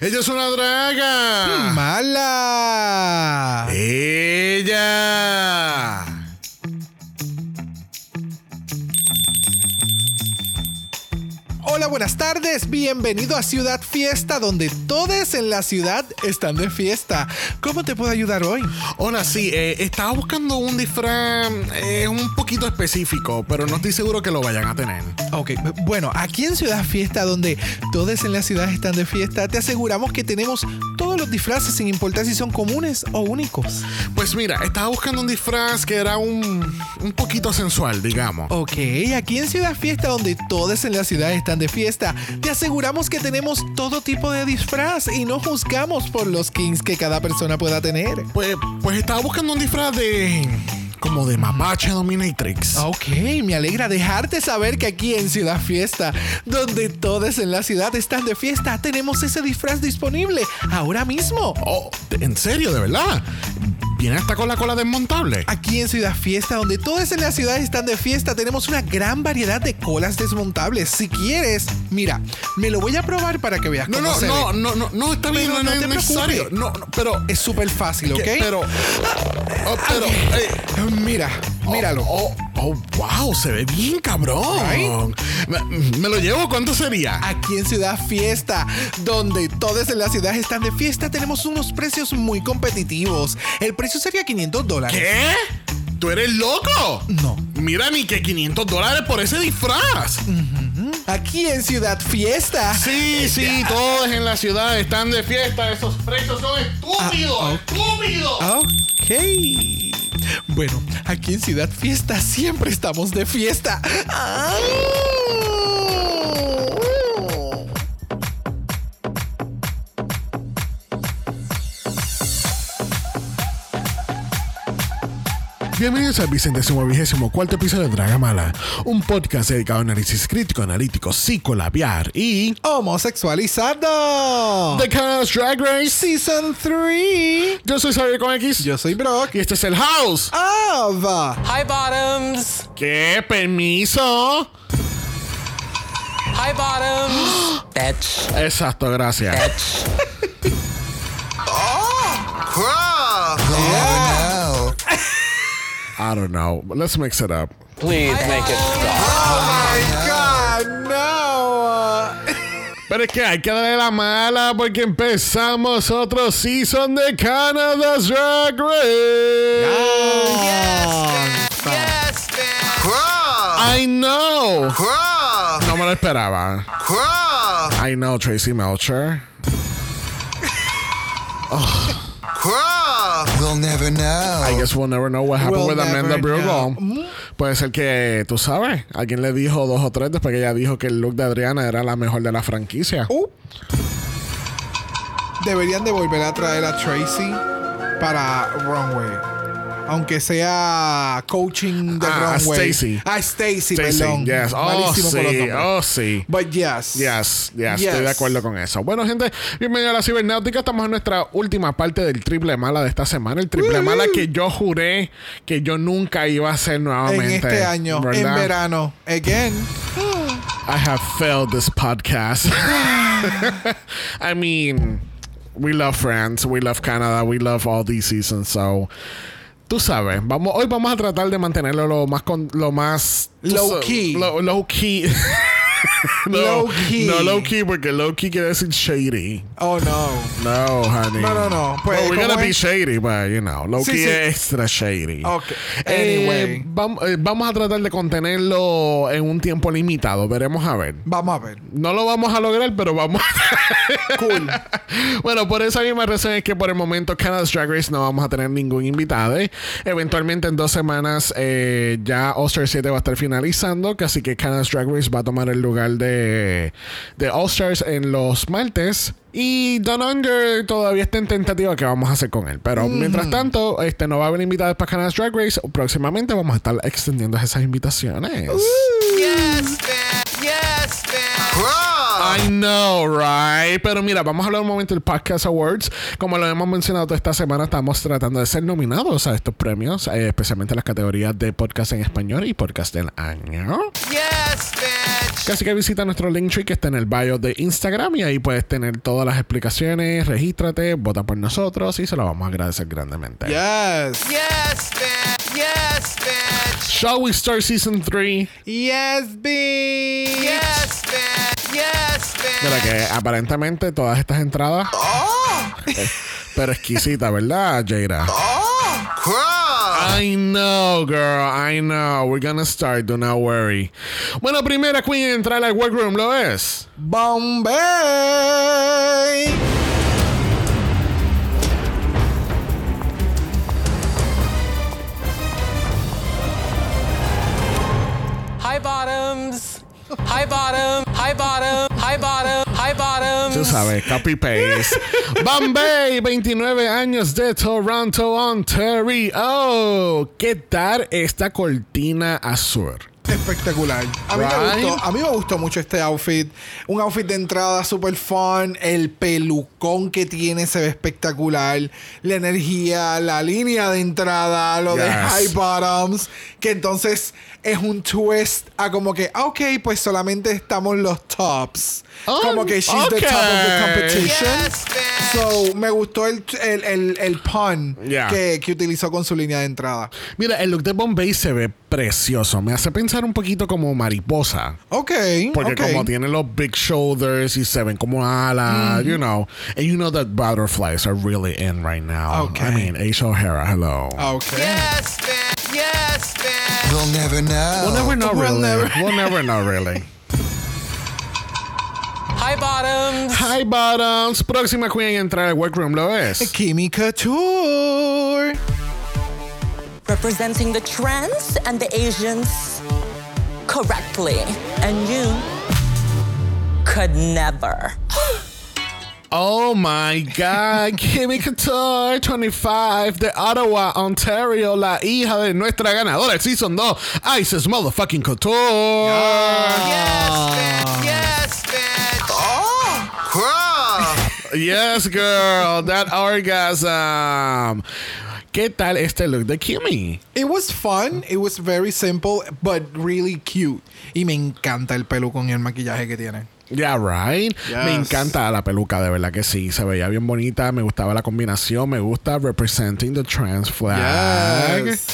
Ella es una draga. ¡Mala! Ella. Buenas tardes. Bienvenido a Ciudad Fiesta, donde todos en la ciudad están de fiesta. ¿Cómo te puedo ayudar hoy? Hola, sí, eh, estaba buscando un disfraz eh, un poquito específico, pero no estoy seguro que lo vayan a tener. Ok, bueno, aquí en Ciudad Fiesta, donde todos en la ciudad están de fiesta, te aseguramos que tenemos todos los disfraces sin importar si son comunes o únicos. Pues mira, estaba buscando un disfraz que era un, un poquito sensual, digamos. Ok, aquí en Ciudad Fiesta, donde todos en la ciudad están de fiesta, te aseguramos que tenemos todo tipo de disfraz y no juzgamos por los kings que cada persona pueda tener. Pues, pues estaba buscando un disfraz de. como de mapache dominatrix. Ok, me alegra dejarte saber que aquí en Ciudad Fiesta, donde todos en la ciudad están de fiesta, tenemos ese disfraz disponible ahora mismo. Oh, ¿en serio, de verdad? ¿Viene hasta con la cola desmontable? Aquí en Ciudad Fiesta, donde todos en la ciudad están de fiesta, tenemos una gran variedad de colas desmontables. Si quieres, mira, me lo voy a probar para que veas No, cómo no, se no, ve. no, no, no, está bien, Pero no, no es necesario. No, no, pero. Es súper fácil, ¿ok? que- Pero. oh, pero. eh, Mira, míralo. Oh, oh, wow, se ve bien cabrón. Right? Me, me lo llevo, ¿cuánto sería? Aquí en Ciudad Fiesta, donde todos en la ciudad están de fiesta, tenemos unos precios muy competitivos. El precio sería 500 dólares. ¿Qué? ¿Tú eres loco? No. Mira, ni que 500 dólares por ese disfraz. Aquí en Ciudad Fiesta. Sí, sí, todos en la ciudad están de fiesta. Esos precios son estúpidos, Ah, estúpidos. Ok. Bueno, aquí en Ciudad Fiesta siempre estamos de fiesta. Ah. Bienvenidos al vicentésimo vigésimo cuarto episodio de Dragamala, un podcast dedicado a análisis crítico, analítico, psicolabiar y Homosexualizado. The Cast Drag Race. Season 3. Yo soy Xavier con X Yo soy Brock. y este es el House. Of. Hi, Bottoms. ¿Qué? Permiso. Hi, Bottoms. Bitch. Exacto, gracias. Bitch. I don't know. But let's mix it up. Please make it stop. Oh my God, no. Pero es que hay que darle la mala porque empezamos otro season de Canada's Drag Race. Yes, man. I know. No me lo esperaba. I know, Tracy Melcher. We'll never know. I guess we'll never know what happened We'll with Amanda Brugal. Puede ser que, tú sabes, alguien le dijo dos o tres después que ella dijo que el look de Adriana era la mejor de la franquicia. Uh. Deberían de volver a traer a Tracy para Runway. Aunque sea coaching de Ah, a Runway. Stacy. A Stacy, perdón. yes. Oh, Malísimo sí, oh, sí. But yes. Yes, yes, Yes. estoy de acuerdo con eso. Bueno, gente, bienvenidos a la cibernáutica. Estamos en nuestra última parte del triple mala de esta semana. El triple mala que yo juré que yo nunca iba a hacer En nuevamente. este año, en ¿verdad? verano. Again. I have failed this podcast. I mean, we love France, we love Canada, we love all these seasons, so tú sabes, vamos hoy vamos a tratar de mantenerlo lo más con, lo más Low key. lo- low key. no, Low key. No low key porque low key quiere decir shady. Oh, no. No, honey. No, no, no. Pues, well, we're ¿cómo gonna be es? shady, but you know, low Sí, key sí. es extra shady. Ok. Eh, Anyway. vam- eh, vamos a tratar de contenerlo en un tiempo limitado. Veremos a ver. Vamos a ver. No lo vamos a lograr, pero vamos. Cool. bueno, por esa misma razón es que por el momento Canada's Drag Race no vamos a tener ningún invitado. ¿eh? Eventualmente en dos semanas eh, ya Star 7 va a estar finalizando, así que Canada's Drag Race va a tomar el lugar de, de All Stars en los martes. Y Don Under todavía está en tentativa que vamos a hacer con él. Pero mientras tanto, este no va a haber invitados para Canada's Drag Race. Próximamente vamos a estar extendiendo esas invitaciones. Yes, man. Yes, man. I know, right? Pero mira, vamos a hablar un momento del Podcast Awards. Como lo hemos mencionado toda esta semana, estamos tratando de ser nominados a estos premios, eh, especialmente en las categorías de podcast en español y podcast del año. Yes, bitch. Así que visita nuestro link tree que está en el bio de Instagram y ahí puedes tener todas las explicaciones. Regístrate, vota por nosotros y se lo vamos a agradecer grandemente. Yes. Yes, bitch. Yes, bitch. Shall we start season 3? Yes, bitch. Yes, bitch. Yes, bitch. Mira que aparentemente todas estas entradas. eh, pero exquisita, ¿verdad, Jada? Cry. I know, girl. I know. We're gonna start. Do not worry. Bueno, primera queen en entrar al workroom lo es. Bombay. Hi, bottoms. Hi, bottom. Hi, bottom. Hi, bottom. Hi, bottoms. Tú sabes, copy paste. Bombay, 29 años de Toronto, Ontario. ¿Qué tal esta cortina azul? Espectacular. A mí, Right. me gustó, a mí me gustó mucho este outfit. Un outfit de entrada super fun. El pelucón que tiene se ve espectacular. La energía, la línea de entrada, lo de high bottoms. Que entonces es un twist a como que, ah, ok, pues solamente estamos los tops. Oh, como que she's the top of the okay. competition. Yes. So, me gustó el, el, el, el pun Yeah. que, que utilizó con su línea de entrada. Mira, el look de Bombay se ve precioso. Me hace pensar un poquito como mariposa. Ok. Porque ok. como tiene los big shoulders y se ven como alas, you know. And you know that butterflies are really in right now. Okay. I mean, Aisha O'Hara, hello. Ok. Yes, bitch. Yes, bitch. We'll never know. We'll never know, We'll really. never- We'll never know, really. Hi, bottoms. Hi, bottoms. Próxima queen en entrar al workroom lo es. Kimi Couture. representing the trans and the Asians correctly. And you could never. Oh my God, Kimmy Couture, 25, de Ottawa, Ontario, la hija de nuestra ganadora del Season 2, Isis Motherfucking Couture. Yes, bitch. Yes, bitch. Cry. Yes, girl, that orgasm. ¿Qué tal este look de Kimmy? It was fun. It was very simple, but really cute. Y me encanta el pelo con el maquillaje que tiene. Yeah, right. Yes. Me encanta la peluca, de verdad que sí. Se veía bien bonita. Me gustaba la combinación. Me gusta representing the trans flag. Yes.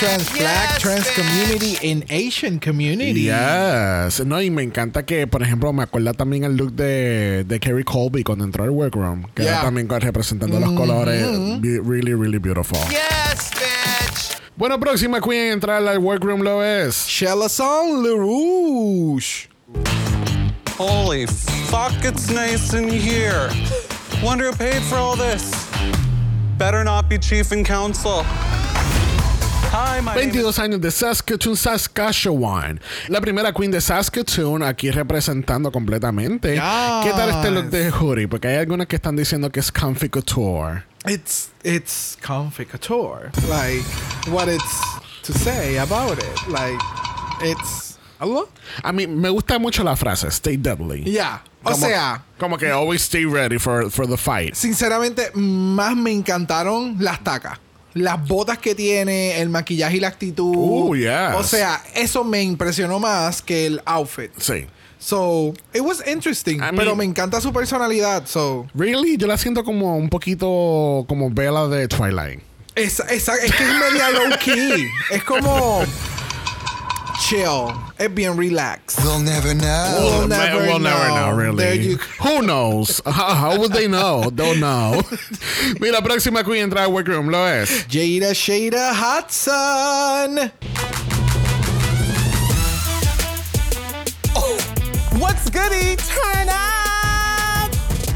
Trans flag, Yes, trans bitch. community, and Asian community. Yes. No, y me encanta que, por ejemplo, me acuerda también el look de, de Kerry Colby cuando entró al workroom. Que Yeah. era también representando los colores. Be- Really, really beautiful. Yes, bitch. Bueno, próxima queen en entrar al workroom lo es. Shelazon LaRouche. Holy fuck, it's nice in here. Wonder who paid for all this. Better not be chief and council. Hi, my name is 22 años de Saskatoon, Saskatchewan. La primera queen de Saskatoon aquí representando completamente. ¿Qué tal este look de hoodie? Porque hay algunas que están diciendo que es comfy couture. It's it's comfy couture. Like what it's to say about it. Like it's algo. A mí me gusta mucho la frase, stay deadly. Yeah. O sea, Como que always stay ready for, for the fight. sinceramente, más me encantaron las tacas. Las botas que tiene, el maquillaje y la actitud. Yes. O sea, eso me impresionó más que el outfit. Sí. So, it was interesting. I pero me encanta su personalidad. So, Really, yo la siento como un poquito como Bella de Twilight. esa, esa- es que es media low key. es como chill. Es being relaxed. We'll never know. We'll Ma- never we'll never know. know, really. There you- Who knows? How, how would they know? Don't know. Mira, próxima queen entra al workroom lo es. Jada Shada Hudson. Oh, what's goody? Turn up!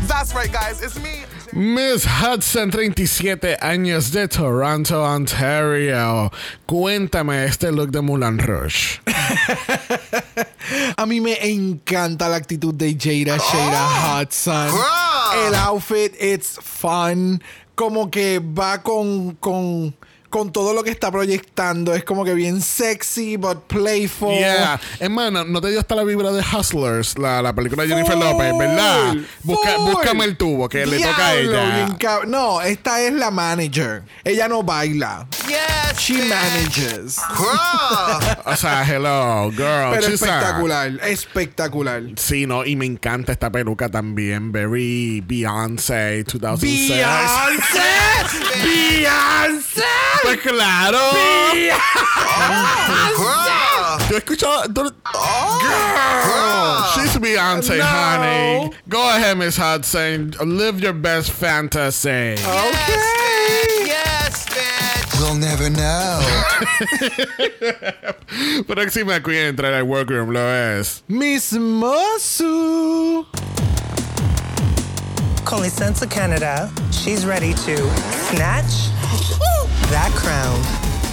That's right, guys. It's me. Miss Hudson, 37 años de Toronto, Ontario. Cuéntame este look de Moulin Rouge. A mí me encanta la actitud de Jada Shada Hudson. Cry. El outfit, it's fun. Como que va con, con, con todo lo que está proyectando. Es como que bien sexy, but playful. Yeah. Hermano, no te dio hasta la vibra de Hustlers, la, la película de Jennifer López, ¿verdad? Busca, búscame el tubo que le toca a ella. no, esta es la manager. Ella no baila. Yes, She bitch. manages. O sea, hello, girl. Pero she's a- espectacular, espectacular. Sí, no, y me encanta esta peluca también. Very Beyoncé 2006. Beyoncé, Beyoncé. Pues claro. Tú has escuchado. tú- Girl, oh. she's Beyoncé, No. honey. Go ahead, Miss Hudson. Live your best fantasy. Okay. Yes, bitch. We'll never know. Próxima queen a entrar al workroom lo es. Miss Mosu. Calling Sense of Canada. She's ready to snatch that crown.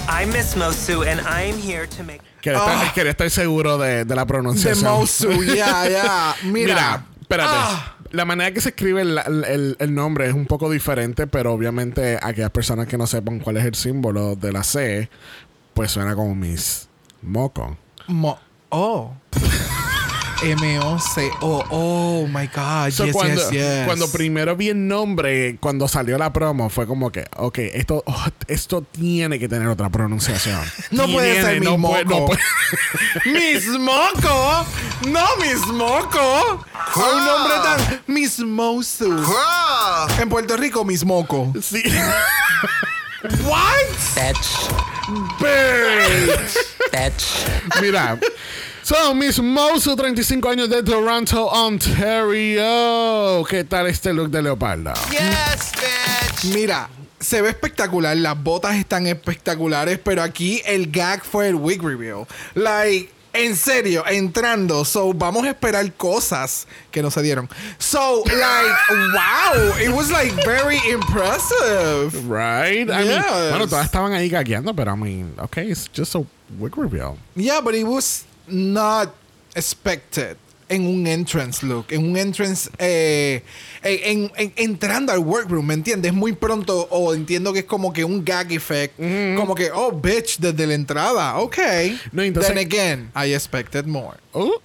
I'm Miss Mosu, and I'm here to make. Quería, estar, quería estar seguro de, de la De pronunciación. Mosu, ya, ya. Mira. Mira, espérate. Ah. La manera que se escribe el, el- el nombre es un poco diferente, pero obviamente aquellas personas que no sepan cuál es el símbolo de la C, pues suena como Miss Moco. Mo- oh. M-O-C-O. Oh my God. So, yes, cuando, yes, yes. cuando primero vi el nombre, cuando salió la promo, fue como que, ok, esto, oh, esto tiene que tener otra pronunciación. No puede Tiene, ser Miss no puede- no Moco. puede- Miss Moco. No, Miss Moco. Un nombre tan. Miss Mosu. En Puerto Rico, Miss Moco. Sí. What? Fetch. Bitch. Fetch. Mira. So, Miss Mosu, 35 años de Toronto, Ontario. ¿Qué tal este look de leopardo? Yes, bitch. Mira, se ve espectacular. Las botas están espectaculares. Pero aquí el gag fue el wig reveal. Like. En serio, entrando. So, vamos a esperar cosas que no se dieron. So, like, wow. It was like very impressive. Right? I mean, Yes. bueno, todas estaban ahí gagueando, pero I mean, okay, it's just a wig reveal. Yeah, but it was not expected en un entrance look, en un entrance eh, en, en- entrando al workroom, ¿me entiendes? Muy pronto o entiendo que es como que un gag effect, como que oh bitch desde la entrada, okay. No, entonces- Then again, I expected more. Oh,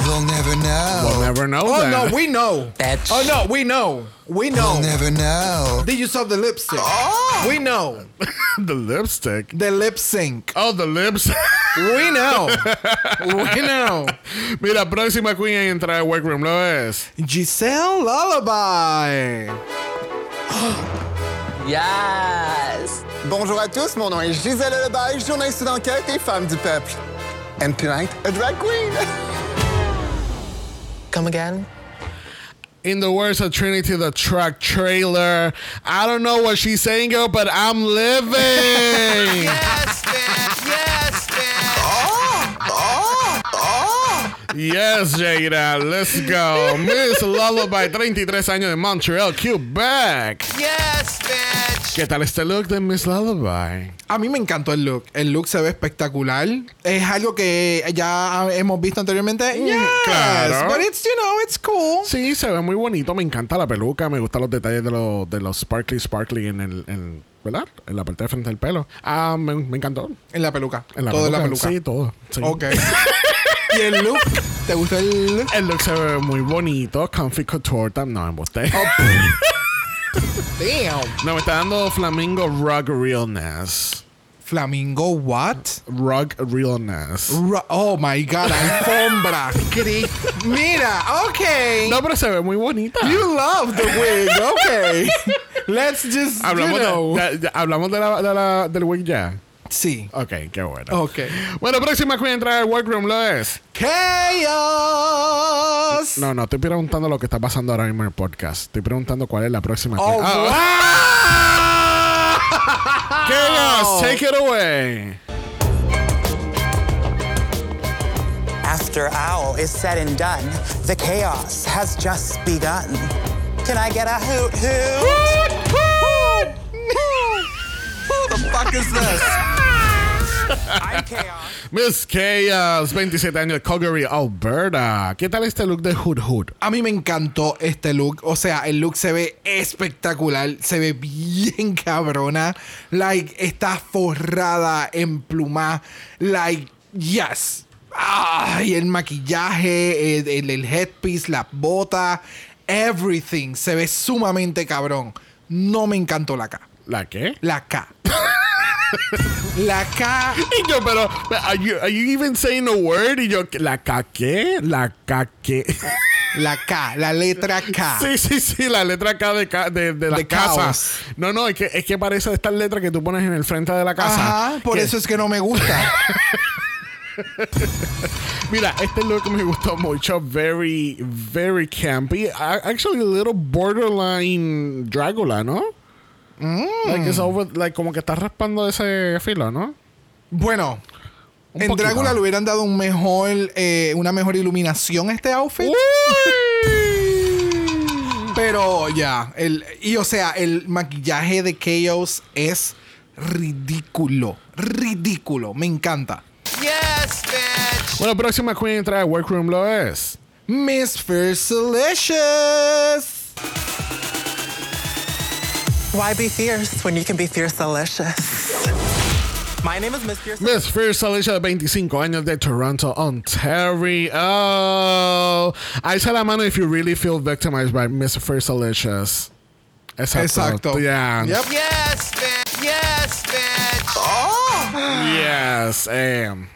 We'll never know. we'll never know Oh that. no, we know. Bitch. Oh no, we know. We know. We'll never know. Did you saw the lipstick. Oh. We know. the lipstick. The lip sync. Oh, the lips. We know. we know. Mira, próxima queen en entrar al workroom lo es. Giselle Lullaby. Yes. Bonjour à tous, mon nom est Gisèle Lebaille, journaliste d'enquête et femme du peuple. And tonight, a drag queen. Come again? In the words of Trinity the Truck Trailer, I don't know what she's saying, girl, but I'm living. Yes, yes, Jada, let's go. Miss Lullaby, 33 años de Montreal, Quebec. Yes, bitch. ¿Qué tal este look de Miss Lullaby? A mí me encantó el look. El look se ve espectacular. Es algo que ya hemos visto anteriormente. Yes, claro. But it's, you know, it's cool. Sí, se ve muy bonito. Me encanta la peluca. Me gustan los detalles de, los de los sparkly, sparkly en el. En, ¿Verdad? En la parte de frente del pelo. Ah, me, me encantó. En la peluca. En la todo en la peluca. peluca. Sí, todo. Sí. Ok. ¿Y el look? ¿Te gustó el look? El look se ve muy bonito. Comfy couture. No, embuste. Damn. No, me está dando Flamingo Rug Realness. Flamingo what? Rug Realness. Ru- oh my god, alfombra. Mira, ok. No, pero se ve muy bonita. You love the wig, okay. Let's just, Hablamos, you know. de, de- hablamos de la, de la- del wig ya. Sí. Ok, qué bueno. Ok. Bueno, próxima queen a entrar al workroom lo es. Chaos. No, no, estoy preguntando lo que está pasando ahora mismo en el podcast. Estoy preguntando cuál es la próxima Oh, queen. Ah, wow. Chaos, take it away. After Owl is said and done, the chaos has just begun. Can I get a hoot hoot? Who the fuck is this? I'm chaos. Miss Chaos, 27 años, Calgary, Alberta. ¿Qué tal este look de Hood Hood? A mí me encantó este look. O sea, el look se ve espectacular. Se ve bien cabrona. Like, está forrada en pluma. Like, yes. Ay, el maquillaje, el, el, el headpiece, la bota, everything. Se ve sumamente cabrón. No me encantó la K. ¿La qué? La K. la K. Y yo, pero, are you, are you even saying a word? Y yo, ¿la K qué? ¿La K qué? La K, la letra K. Sí, sí, sí, la letra K de, ca- de, de la De casa. caos. No, no, es que, es que parece estas letras que tú pones en el frente de la casa. Ajá, por Que- eso es que no me gusta. Mira, este look me gustó mucho. Very, very campy. Actually, a little borderline Dracula, ¿no? Mm. Like, it's over, like, como que está raspando ese filo, ¿no? Bueno, Un en poquito. Drácula le hubieran dado un mejor, eh, una mejor iluminación a este outfit. Pero ya, el, y o sea, el maquillaje de Chaos es ridículo. Ridículo. Me encanta. Yes, bitch! Bueno, próxima queen entra al workroom lo es. Miss Fiercelicious. Why be fierce when you can be fierce delicious? My name is Miss Fierce. Miss Fierce Alicia, de 25 años de Toronto, Ontario. Alza la mano if you really feel victimized by Miss Fierce Alicious. Exacto. Exacto. Yeah. Yep. Yes, bitch! Yes, bitch! Oh. Yes. Um,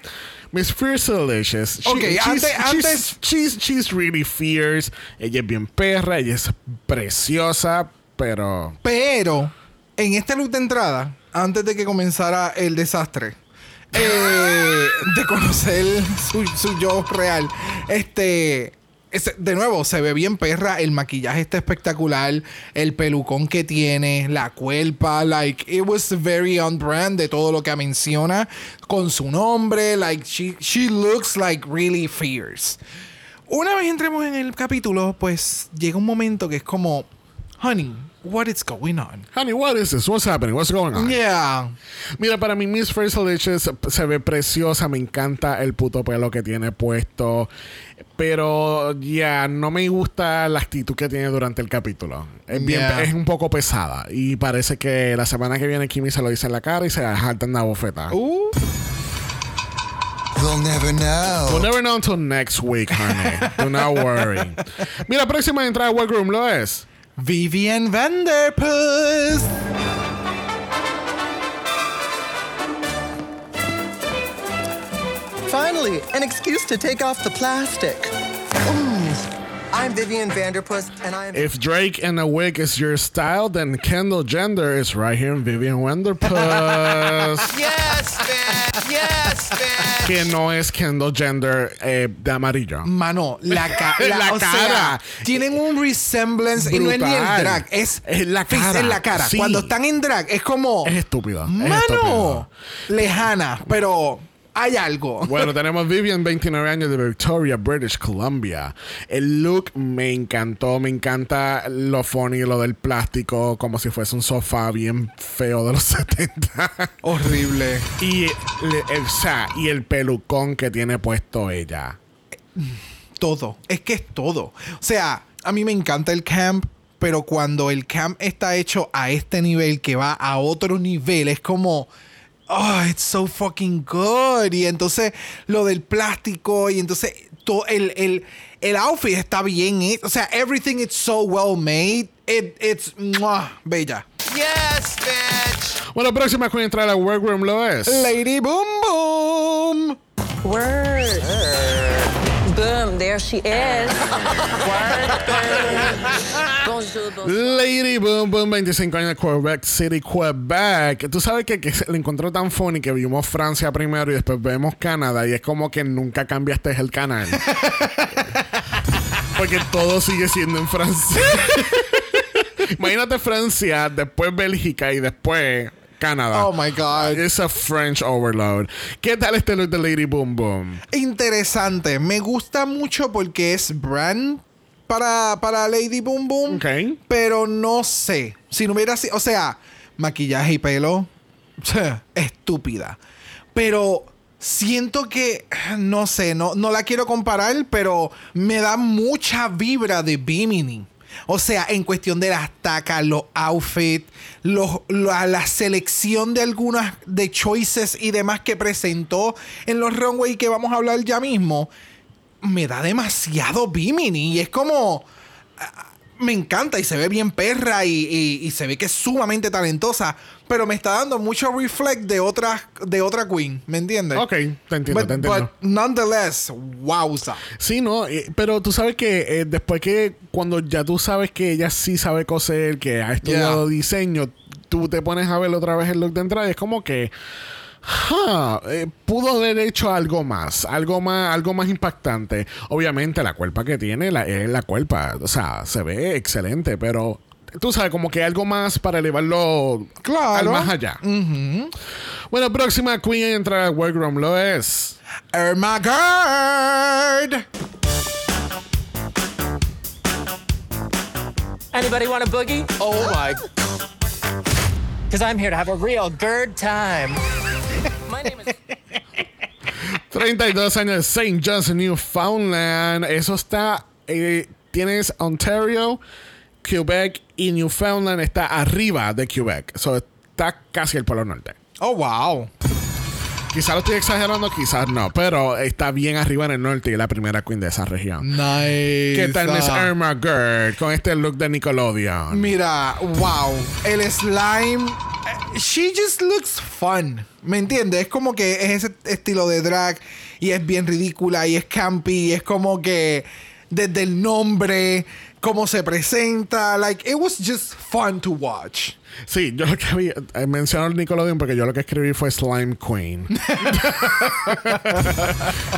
Miss Fierce Alicious. She- Ok, she's, ante- she's- antes- She's, she's really fierce. Ella es bien perra. Ella es preciosa. Pero. Pero en este look de entrada, antes de que comenzara el desastre, eh, de conocer su, su yo real, este. de nuevo, se ve bien perra, el maquillaje está espectacular, el pelucón que tiene, la cuerpa, like, it was very on brand de todo lo que menciona, con su nombre, like, she, she looks like really fierce. Una vez entremos en el capítulo, pues llega un momento que es como, honey, what is going on? Honey, what is this? What's happening? What's going on? Yeah. Mira, para mí Miss First Delicious se ve preciosa. Me encanta el puto pelo que tiene puesto. Pero ya no me gusta la actitud que tiene durante el capítulo. Es, bien, Yeah. es un poco pesada. Y parece que la semana que viene Kimi se lo dice en la cara y se jalta en la bofeta. Uh, They'll never know. We'll never know until next week, honey. Do not worry. Mira, próxima entrada al workroom lo es. Vivian Vanderpuss. Finally, an excuse to take off the plastic. I'm Vivian Vanderpuss, and I am. If Drake and a wig is your style, then Kendall Gender is right here in Vivian Wanderpuss. Yes, bitch! Yes, bitch! que no es Kendall Gender eh, de amarillo. Mano, la, ca- la, La o sea, cara. tienen un resemblance y no es ni el drag, es, Es la cara, en la cara. sí. Cuando están en drag es como Es estúpido. es mano estúpido. lejana, pero hay algo. Bueno, tenemos Vivian, 29 años de Victoria, British Columbia. El look me encantó, me encanta lo funny, lo del plástico, como si fuese un sofá bien feo de los 70. Horrible. y, el, o sea, y el pelucón que tiene puesto ella. Todo. Es que es todo. O sea, a mí me encanta el camp, pero cuando el camp está hecho a este nivel que va a otro nivel, es como. Oh, it's so fucking good. Y entonces lo del plástico y entonces todo el, el, el outfit está bien. he- O sea, everything is so well made. It, it's ¡mua! bella. Yes, bitch! Bueno, próxima que entrar al workroom lo es. Lady Boom Boom. Word. Boom, there she is. Word. Lady Boom Boom, 25 años de Quebec City, Quebec. Tú sabes que, que le encontró tan funny que vimos Francia primero y después vemos Canadá y es como que nunca cambiaste el canal. Porque todo sigue siendo en Francia. Imagínate Francia, después Bélgica y después Canadá. Oh my God. It's a French overload. ¿Qué tal este look de Lady Boom Boom? Interesante. Me gusta mucho porque es brand para, para Lady Boom Boom. Pero no sé. Si no hubiera sido. O sea, maquillaje y pelo. Estúpida. pero siento que, no sé, no, no la quiero comparar, pero me da mucha vibra de Bimini. O sea, en cuestión de las tacas, los outfits, los, la, la selección de algunas de choices y demás que presentó en los runway que vamos a hablar ya mismo, me da demasiado Bimini. Y es como. ah, Me encanta y se ve bien perra y, y- y se ve que es sumamente talentosa. Pero me está dando mucho reflect de otra, de otra queen. ¿Me entiendes? Ok, te entiendo, But- te entiendo. but nonetheless, wowza. Sí, no, eh, pero tú sabes que eh, después que cuando ya tú sabes que ella sí sabe coser, que ha estudiado diseño, tú te pones a ver otra vez el look de entrada y es como que ja, eh, pudo haber hecho algo más, algo más, algo más impactante. Obviamente la cuerpa que tiene la, es la cuerpa, o sea, se ve excelente, pero tú sabes como que algo más para elevarlo Claro. al más allá. Bueno, próxima queen en entrar al workroom lo es. Irma Gerd. Anybody want a boogie? Oh my. Because I'm here to have a real GERD time. My name is. 32 años de St. John's, Newfoundland. Eso está. eh, tienes Ontario, Quebec y Newfoundland está arriba de Quebec. Eso está casi el Polo Norte. Oh, wow. Quizás lo estoy exagerando, quizás no, pero está bien arriba en el norte y es la primera queen de esa región. Nice. ¿Qué tal Miss. Irma Gerd con este look de Nickelodeon? Mira, wow. El slime. eh, She just looks fun. ¿Me entiendes? Es como que es ese estilo de drag y es bien ridícula y es campy. Y es como que desde el nombre, cómo se presenta. Like, it was just fun to watch. Sí, yo lo que vi, eh, menciono el Nickelodeon porque yo lo que escribí fue Slime Queen.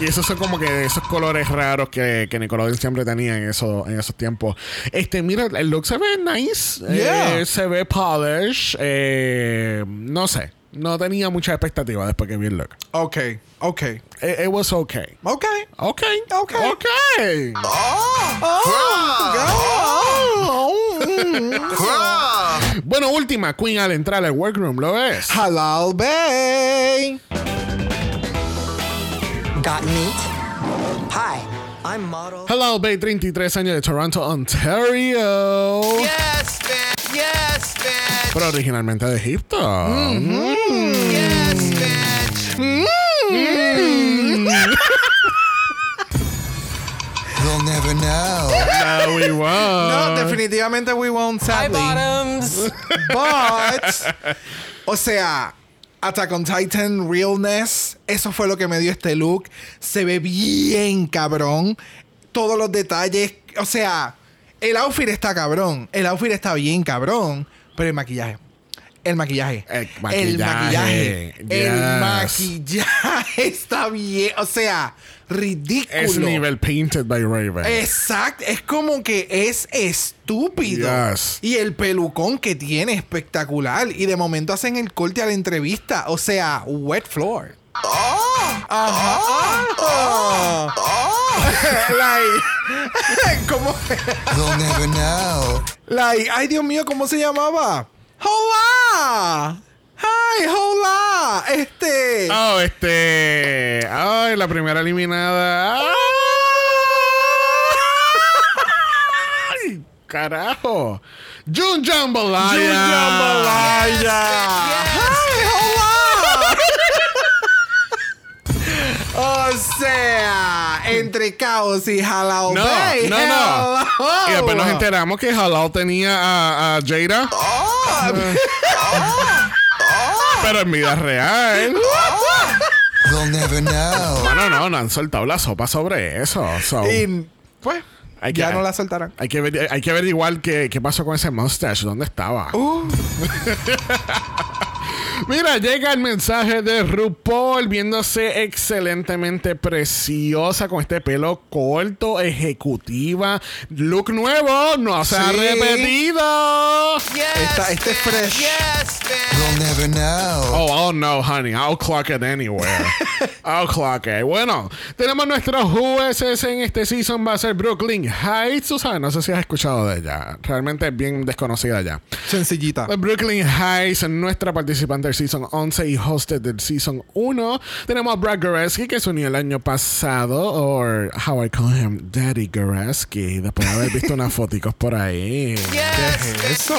y esos son como que esos colores raros que, que Nickelodeon siempre tenía en, eso, en esos tiempos. Este, mira, el look se ve nice. Yeah. eh, se ve polish. eh, no sé. No tenía mucha expectativa después que vi el look. Ok, ok. It, it was okay. Ok. Ok. Ok. Ok. Bueno, última queen al entrar al workroom lo es. Halal Bay. Got meat? Hi, I'm model. Hello, Bay, 33 años de Toronto, Ontario. Yes, bitch. Yes. Pero originalmente de Egipto. Yes, bitch. They'll never know. No, we won't. No, definitivamente we won't, Hi, sadly. bottoms. But, o sea, Attack on Titan Realness, eso fue lo que me dio este look. Se ve bien cabrón. Todos los detalles, o sea, el outfit está cabrón. El outfit está bien cabrón. Pero el maquillaje. El maquillaje. El El maquillaje. maquillaje. El Yes. maquillaje está bien. O sea, ridículo. Es nivel painted by Raven. Exacto, es como que es estúpido. Yes. Y el pelucón que tiene espectacular. Y de momento hacen el corte a la entrevista. O sea, wet floor. Ajá. Oh. like, ¿cómo? They'll never know. like, ay Dios mío, ¿cómo se llamaba? Hola. Hi, hola. Este. Oh, este. Ay, la primera eliminada. Ay, carajo. June Jambalaya. June Jambalaya. Hola. O sea, entre caos y jalao. No, Bay, no, no. Y después nos enteramos que Halal tenía a, a Jada. Pero en vida real. They'll never know. Bueno, no, no han soltado la sopa sobre eso. So, Y pues, Hay que- ya no la soltarán. hay, que ver, hay que ver igual qué, qué pasó con ese mustache. ¿Dónde estaba? Uh. Mira, llega el mensaje de RuPaul viéndose excelentemente preciosa con este pelo corto, ejecutiva, look nuevo, no se ha repetido. Esta- este es fresh. Yes, We'll never know. Oh, I'll know, honey. I'll clock it anywhere. I'll clock it. Bueno, tenemos nuestros jueces en este season. Va a ser Brooklyn Heights. Sabes, no sé si has escuchado de ella. Realmente es bien desconocida ya. Sencillita. Brooklyn Heights, nuestra participante del Season 11 y hosted del Season 1. Tenemos a Brad Goreski, que se unió el año pasado, o how I call him, Daddy Goreski, después de haber visto unas foticos por ahí. ¿Qué es eso?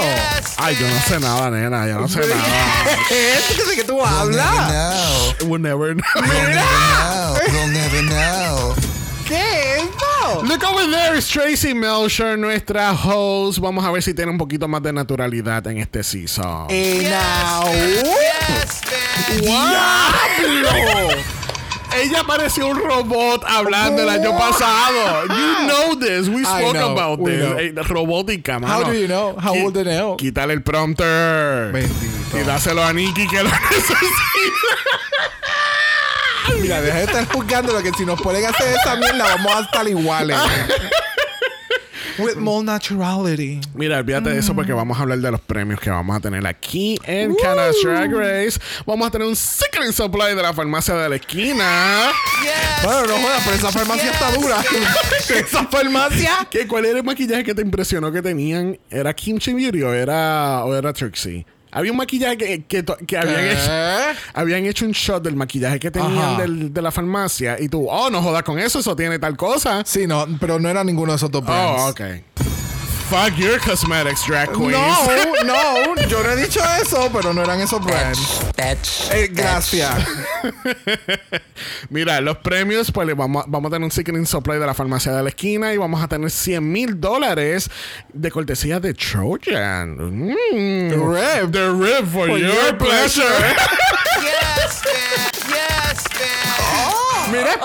Ay, yo no sé nada, nena, yo no sé nada. ¿Esto que sé que tú We'll hablas? never know. We'll never know. We'll never know. We'll never know. Look over there, is Tracy Melcher, nuestra host. Vamos a ver si tiene un poquito más de naturalidad en este season. Eh, now. ¡Diablo! Ella parecía un robot hablando el año pasado. You know this. We spoke know, about we this. know. Robótica, How mano. do you know? How old you know? Quítale el prompter. Bendito. Y dáselo a Nikki que lo necesita. Mira, deja de estar juzgando lo que si nos ponen a hacer esa mierda vamos a estar iguales. With more naturality. Mira, olvídate de eso porque vamos a hablar de los premios que vamos a tener aquí en Canada's Drag Race. Vamos a tener un Secret Supply de la farmacia de la esquina. Bueno, no jodas, pero esa farmacia está dura. esa farmacia. ¿Qué, ¿Cuál era el maquillaje que te impresionó que tenían? ¿Era Kimchi Beauty o era, o era Trixie? Había un maquillaje que, que, habían, hecho, habían hecho un shot del maquillaje que tenían del- de la farmacia y tú, oh, no jodas con eso, eso tiene tal cosa. Sí, no, pero no era ninguno de esos dos brands. Oh, ok. Fuck your cosmetics, drag queens. No, no, yo no he dicho eso, pero no eran esos brands. Bitch. Eh, gracias. Mira, los premios, pues le vamos, a- vamos a tener un Secret Supply de la farmacia de la esquina y vamos a tener 100 mil dólares de cortesía de Trojan. Mm. Rib. The rib for, For your, your pleasure. Yes, man. Yes, man. Mira,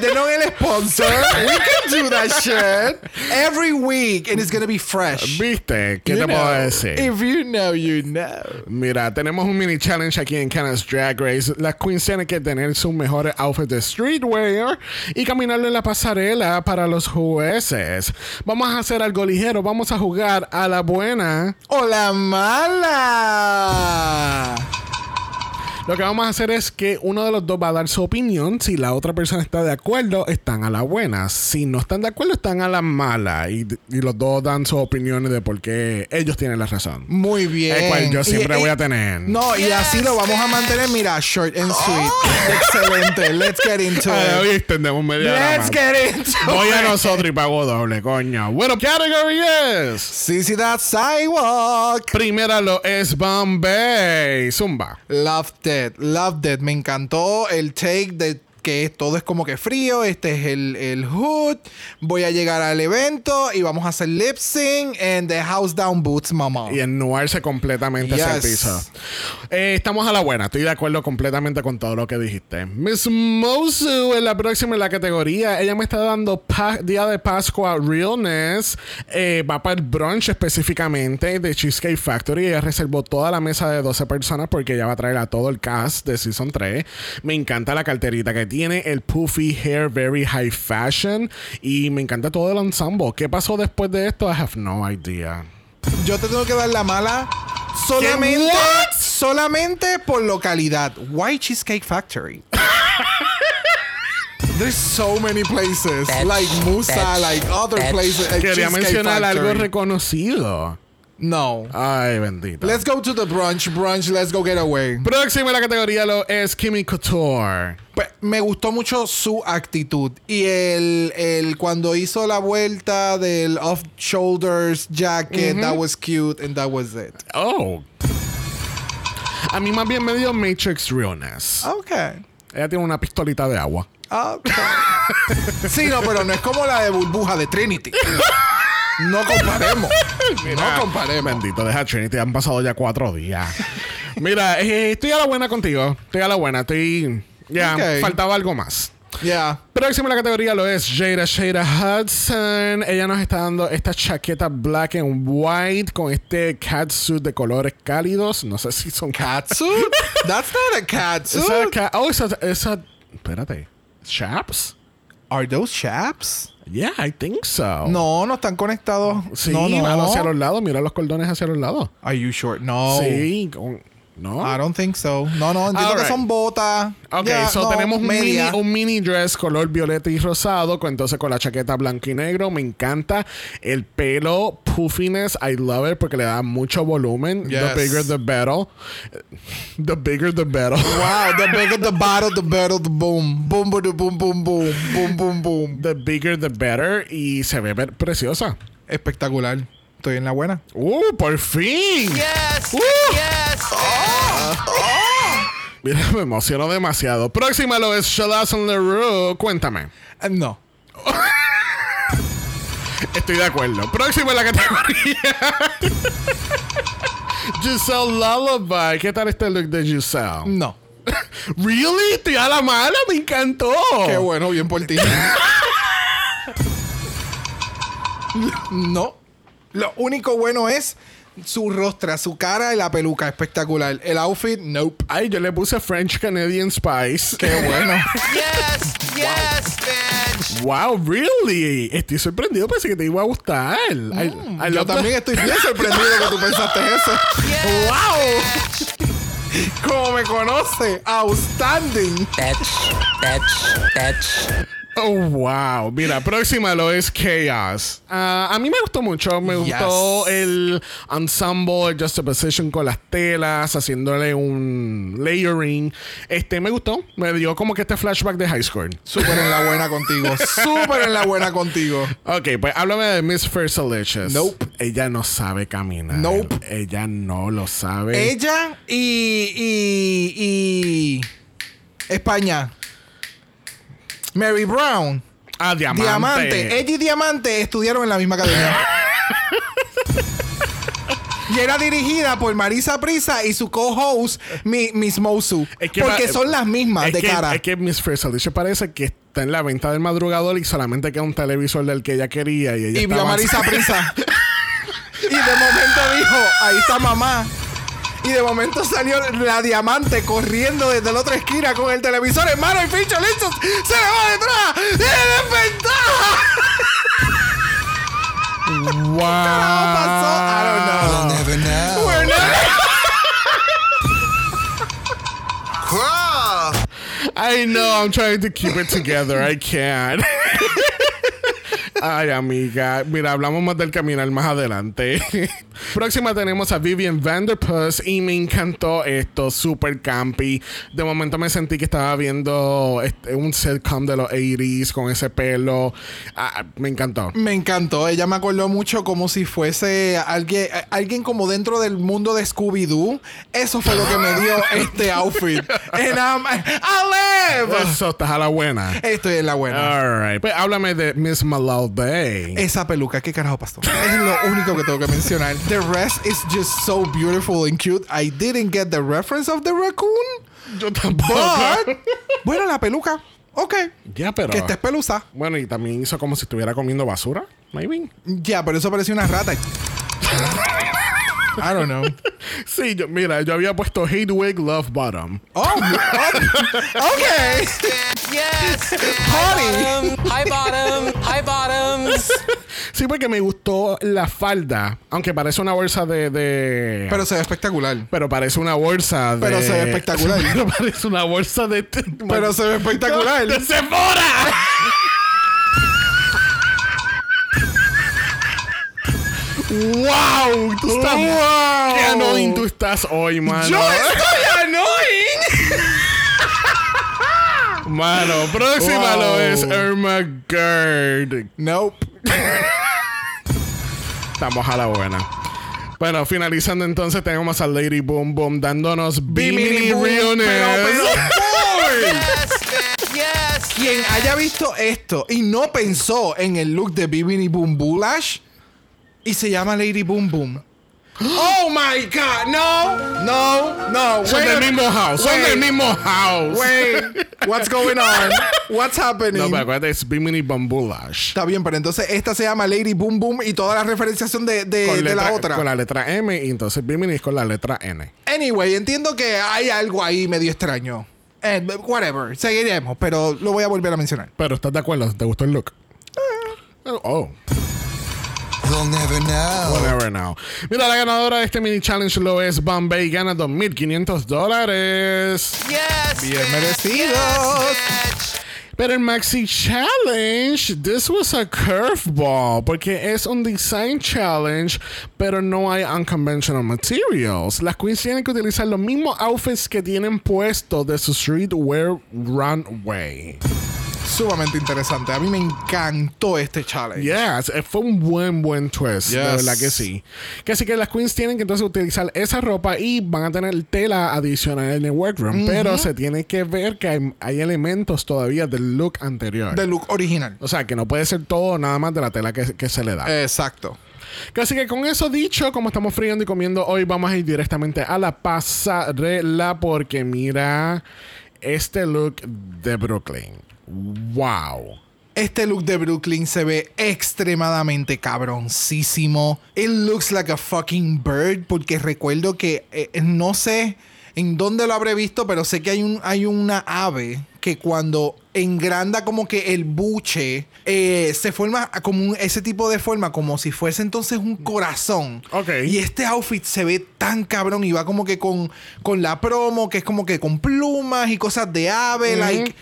denos el sponsor. We can do that shit every week and it's gonna be fresh. ¿Viste? ¿Qué You te puedo know. decir? If you know, you know. Mira, tenemos un mini challenge aquí en Canada's Drag Race. Las queens tienen que tener sus mejores outfits de streetwear y caminarlo en la pasarela para los jueces. Vamos a hacer algo ligero. Vamos a jugar a la buena. O la mala. Lo que vamos a hacer es que uno de los dos va a dar su opinión. Si la otra persona está de acuerdo, están a la buena. Si no están de acuerdo, están a la mala. Y, y los dos dan sus opiniones de por qué ellos tienen la razón. Muy bien. El cual yo siempre y- voy a tener. No, y así lo vamos a mantener, mira, short and sweet. Excelente. Let's get into Ay, hoy it. extendemos media hora Let's más. get into Voy a it. nosotros y pago doble, coño. Bueno, category es. Sí, sí, that sidewalk. Primera lo es Bombay. Zumba. Loved loved it. Me encantó el take de que todo es como que frío. Este es el, el hood. Voy a llegar al evento y vamos a hacer lip sync and the house down boots, mamá. Y ennuarse completamente Yes. piso. Eh, estamos a la buena. Estoy de acuerdo completamente con todo lo que dijiste. Miss Mosu en la próxima en la categoría. Ella me está dando pa- Día de Pascua Realness. Eh, va para el brunch específicamente de Cheesecake Factory. Ella reservó toda la mesa de 12 personas porque ella va a traer a todo el cast de Season 3. Me encanta la carterita que tiene. El puffy hair, very high fashion. Y me encanta todo el ensemble. ¿Qué pasó después de esto? I have no idea. Yo te tengo que dar la mala solamente, solamente por localidad. Why Cheesecake Factory? There's so many places like Musa, like other places. Quería mencionar algo reconocido. No. Ay, bendito. Let's go to the brunch, brunch. Let's go get away. Próxima en la categoría lo es Kimmy Couture. Pues, me gustó mucho su actitud y el, el cuando hizo la vuelta del off shoulders jacket that was cute and that was it. Oh. A mí más bien me dio Matrix Realness. Okay. Ella tiene una pistolita de agua. Okay. sí, no, pero no es como la de burbuja de Trinity. No comparemos. no comparemos. Bendito, deja Trinity. Han pasado ya cuatro días. Mira, eh, estoy a la buena contigo. Estoy a la buena. Estoy... Ya, faltaba algo más. Yeah. Próxima en la categoría lo es Jada Shada Hudson. Ella nos está dando esta chaqueta black and white con este catsuit de colores cálidos. No sé si son Catsuit? That's not a catsuit. Esa ca- oh, esa, esa. Espérate. ¿Chaps? Are those chaps? Yeah, I think so. No, no están conectados. Sí, no, no. hacia los lados. Mira los cordones hacia los lados. Are you sure? No. Sí. con- ¿No? I don't think so. No, no, entiendo Alright. que son botas. Ok, Ya, so no, tenemos un mini, media. un mini dress color violeta y rosado, con, entonces con la chaqueta blanco y negro. Me encanta el pelo puffiness. I love it porque le da mucho volumen. Yes. The bigger the better. The bigger the better. Wow, the bigger the battle, the better the boom. Boom, boom, boom, boom, boom. Boom, boom, boom. The bigger the better. Y se ve preciosa. Espectacular. Estoy en la buena. ¡Uh, por fin! Yes! Yes! Mira, me emociono demasiado. Próxima lo es Shalazon LaRue. Cuéntame. Eh, no. Estoy de acuerdo. Próxima en la categoría. Giselle Lullaby. ¿Qué tal este look de Giselle? No. ¿Really? Estoy a la mala. Me encantó. Qué bueno, bien por ti. no. Lo único bueno es su rostro, su cara y la peluca. Espectacular. El outfit, nope. Ay, yo le puse French Canadian Spice. Qué bueno. Yes! Yes, bitch! Wow, really? Estoy sorprendido. Pensé que te iba a gustar. I- I Yo también estoy bien sorprendido que tú pensaste eso. ¡Wow! ¿Cómo me conoce? Outstanding. Bitch, bitch, bitch. Oh, wow. Mira, próxima lo es Chaos. Ah, a mí me gustó mucho. Me Yes. gustó el ensemble, el juxtaposition con las telas, haciéndole un layering. Este me gustó. Me dio como que este flashback de high school. Súper en la buena contigo. Súper en la buena contigo. Ok, pues háblame de Miss Fersalicious. Nope. Ella no sabe caminar. Nope. Ella no lo sabe. Ella y, y, y España. Mary Brown. Ah, diamante. Diamante. Ella y Diamante estudiaron en la misma academia. y era dirigida por Marisa Prisa y su co-host, mi- Miss Mosu. Es que porque son las mismas es de que, cara. Es que Miss Fersalicious parece que está en la venta del madrugador y solamente queda un televisor del que ella quería. Y, ella y vio a Marisa Prisa. y de momento dijo, ahí está mamá. Y de momento salió la diamante corriendo desde la otra esquina con el televisor en mano y pincho listo. Se le va detrás. ¡Y desventaja! Wow. ¿Qué pasó? I don't know. We'll never know. We're Crawl. I know, I'm trying to keep it together. I can't. Ay, amiga. Mira, hablamos más del caminar más adelante. Próxima tenemos a Vivian Vanderpuss y me encantó esto, super campy. De momento me sentí que estaba viendo este, un sitcom de los 80s con ese pelo. Ah, me encantó. Me encantó. Ella me acordó mucho como si fuese alguien, alguien como dentro del mundo de Scooby-Doo. Eso fue lo que me dio este outfit. And I'm, I live. Eso, estás a la buena. Estoy en la buena. Alright, pues háblame de Miss Malal Bay. Esa peluca, ¿qué carajo pasó? Es lo único que tengo que mencionar. The rest is just so beautiful and cute. I didn't get the reference of the raccoon, Yo tampoco. but bueno, la peluca, ok. ya, pero. Que estés pelusa. Bueno, y también hizo como si estuviera comiendo basura, maybe. Ya, pero eso parecía una rata. I don't know. Sí, yo, mira, yo había puesto Hate Wig Love Bottom. Oh, oh, okay. Yes! Honey. Hi, bottom! Hi, bottoms! Sí, porque me gustó la falda, aunque parece una bolsa de. de- Pero se ve espectacular. pero parece una bolsa de. Pero se ve espectacular. Pero parece una bolsa de. Pero se ve espectacular. ¡De Sephora! ¡Wow! Tú estás. Wow. ¡Qué annoying tú estás hoy, mano! Yo estoy annoying. Mano, próxima Wow. lo es Irma Gerd. Nope. Estamos a la buena. Bueno, finalizando entonces tenemos a Lady Boom Boom dándonos Bimini. Realness. Yes! Yes! Quien haya visto esto y no pensó en el look de Bimini Boom Boolash y se llama Lady Boom Boom. Oh my god, no, no, no. Son del mismo house. Son del mismo house. Wait, what's going on? What's happening? No, pero acuérdate, es Bimini Bambulash. Está bien, pero entonces esta se llama Lady Boom Boom y todas las referencias son de, de, de letra- la otra. Con la letra M y entonces Bimini es con la letra N. Anyway, entiendo que hay algo ahí medio extraño. Eh, whatever, seguiremos, pero lo voy a volver a mencionar. Pero ¿estás de acuerdo? ¿Te gustó el look? Oh. We'll never know. We'll never know. Mira, la ganadora de este mini challenge lo es Bombay. Gana 2.500 dólares. Yes. Bien bitch. merecidos. Yes, bitch. Pero el Maxi Challenge, this was a curveball, porque es un design challenge, pero no hay unconventional materials. Las queens tienen que utilizar los mismos outfits que tienen puestos de su streetwear runway. Sumamente interesante. A mí me encantó este challenge. Yes, eh, fue un buen, buen twist. De Yes. verdad que sí. Que así que las queens tienen que entonces utilizar esa ropa y van a tener tela adicional en el workroom. Pero se tiene que ver que hay, hay elementos todavía del look anterior. De look original. O sea, que no puede ser todo nada más de la tela que, que se le da. Exacto. Así que con eso dicho, como estamos friendo y comiendo hoy, vamos a ir directamente a la pasarela porque mira este look de Brooklyn. Wow. Este look de Brooklyn se ve extremadamente cabroncísimo. It looks like a fucking bird. Porque recuerdo que eh, no sé en dónde lo habré visto, pero sé que hay, un, hay una ave que cuando engranda como que el buche, eh, se forma como un- ese tipo de forma, como si fuese entonces un corazón. Ok. Y este outfit se ve tan cabrón y va como que con, con la promo, que es como que con plumas y cosas de ave, like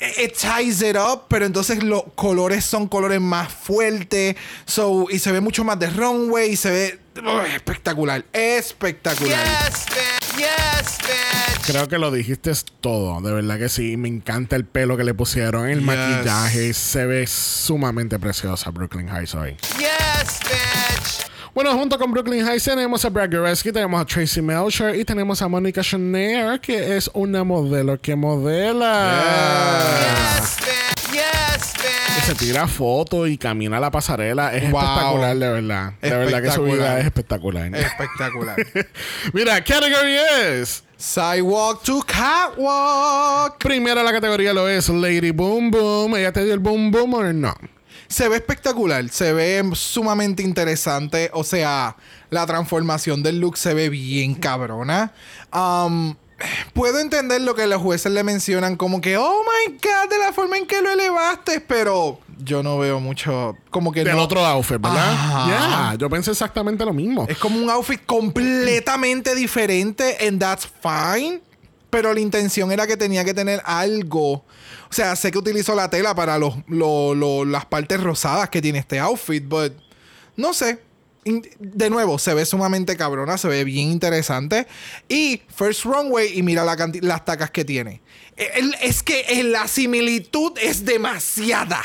it ties it up, pero entonces los colores son colores más fuertes. So, y se ve mucho más de runway y se ve espectacular. Espectacular. Yes, bitch. Yes, bitch. Creo que lo dijiste todo, de verdad que sí. Me encanta el pelo que le pusieron, el Yes. maquillaje, se ve sumamente preciosa Brooklyn Heights hoy. Yes, bitch. Bueno, junto con Brooklyn Heights tenemos a Brad Goreski, tenemos a Tracy Melcher y tenemos a Monica Chanel, que es una modelo que modela. Yes, bitch. Yes, Que se tira fotos y camina la pasarela. Es Wow. espectacular, de verdad. De verdad que su vida es espectacular. Espectacular. Mira, category es. Sidewalk to catwalk. Primera la categoría lo es Lady Boom Boom. ¿Ella te dio el boom boom o no? Se ve espectacular, se ve sumamente interesante. O sea, la transformación del look se ve bien cabrona. Um, puedo entender lo que los jueces le mencionan como que, oh my god, de la forma en que lo elevaste, pero yo no veo mucho como que Del no- otro outfit, ¿verdad? Ya, yo pensé exactamente lo mismo. Es como un outfit completamente diferente and that's fine. Pero la intención era que tenía que tener algo. O sea, sé que utilizó la tela para los, lo- lo- las partes rosadas que tiene este outfit, but no sé. De nuevo, se ve sumamente cabrona, se ve bien interesante. Y First Runway, y mira la las tacas que tiene. E- es que la similitud es demasiada.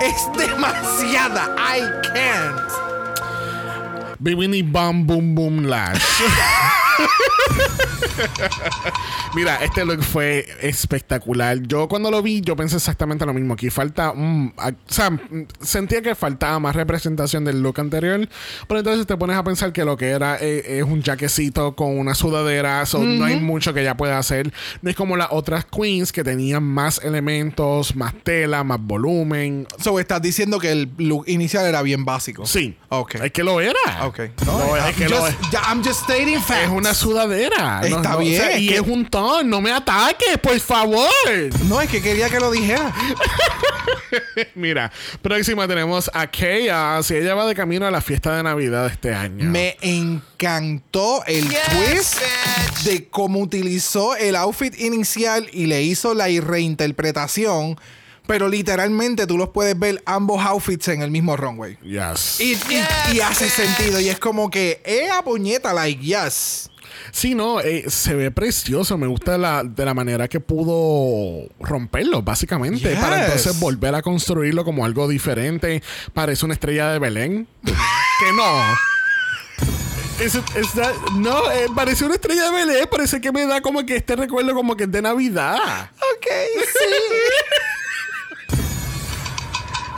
Es demasiada. I can't. Bikini Bam Boom Boom Lash. Mira, este look fue espectacular. Yo cuando lo vi, yo pensé exactamente lo mismo. Aquí falta un... a- o sea, sentía que faltaba más representación del look anterior. Pero entonces te pones a pensar que lo que era eh, es un jaquecito con una sudadera. so No hay mucho que ella pueda hacer. No es como las otras queens que tenían más elementos, más tela, más volumen. So, estás diciendo que el look inicial era bien básico. Sí. Ok. Es que lo era. Ok. No, es I'm que lo just, es. ya- I'm just stating facts. Es una sudadera. Está o bien, sea, y que- es un ton. No me ataques, por favor. No, es que quería que lo dijera. Mira, próxima tenemos a Chaos. Y ella va de camino a la fiesta de Navidad de este año. Me encantó el Yes, twist bitch. de cómo utilizó el outfit inicial y le hizo la reinterpretación. Pero literalmente tú los puedes ver ambos outfits en el mismo runway. Yes. Y, y- y hace sentido. Y es como que, eh, a puñeta, like, yes. Sí, no, eh, se ve precioso. Me gusta la, de la manera que pudo romperlo, básicamente. Yes. Para entonces volver a construirlo como algo diferente. Parece una estrella de Belén. que no. Es, es that- no, eh, parece una estrella de Belén. Parece que me da como que este recuerdo como que es de Navidad. Ok, sí.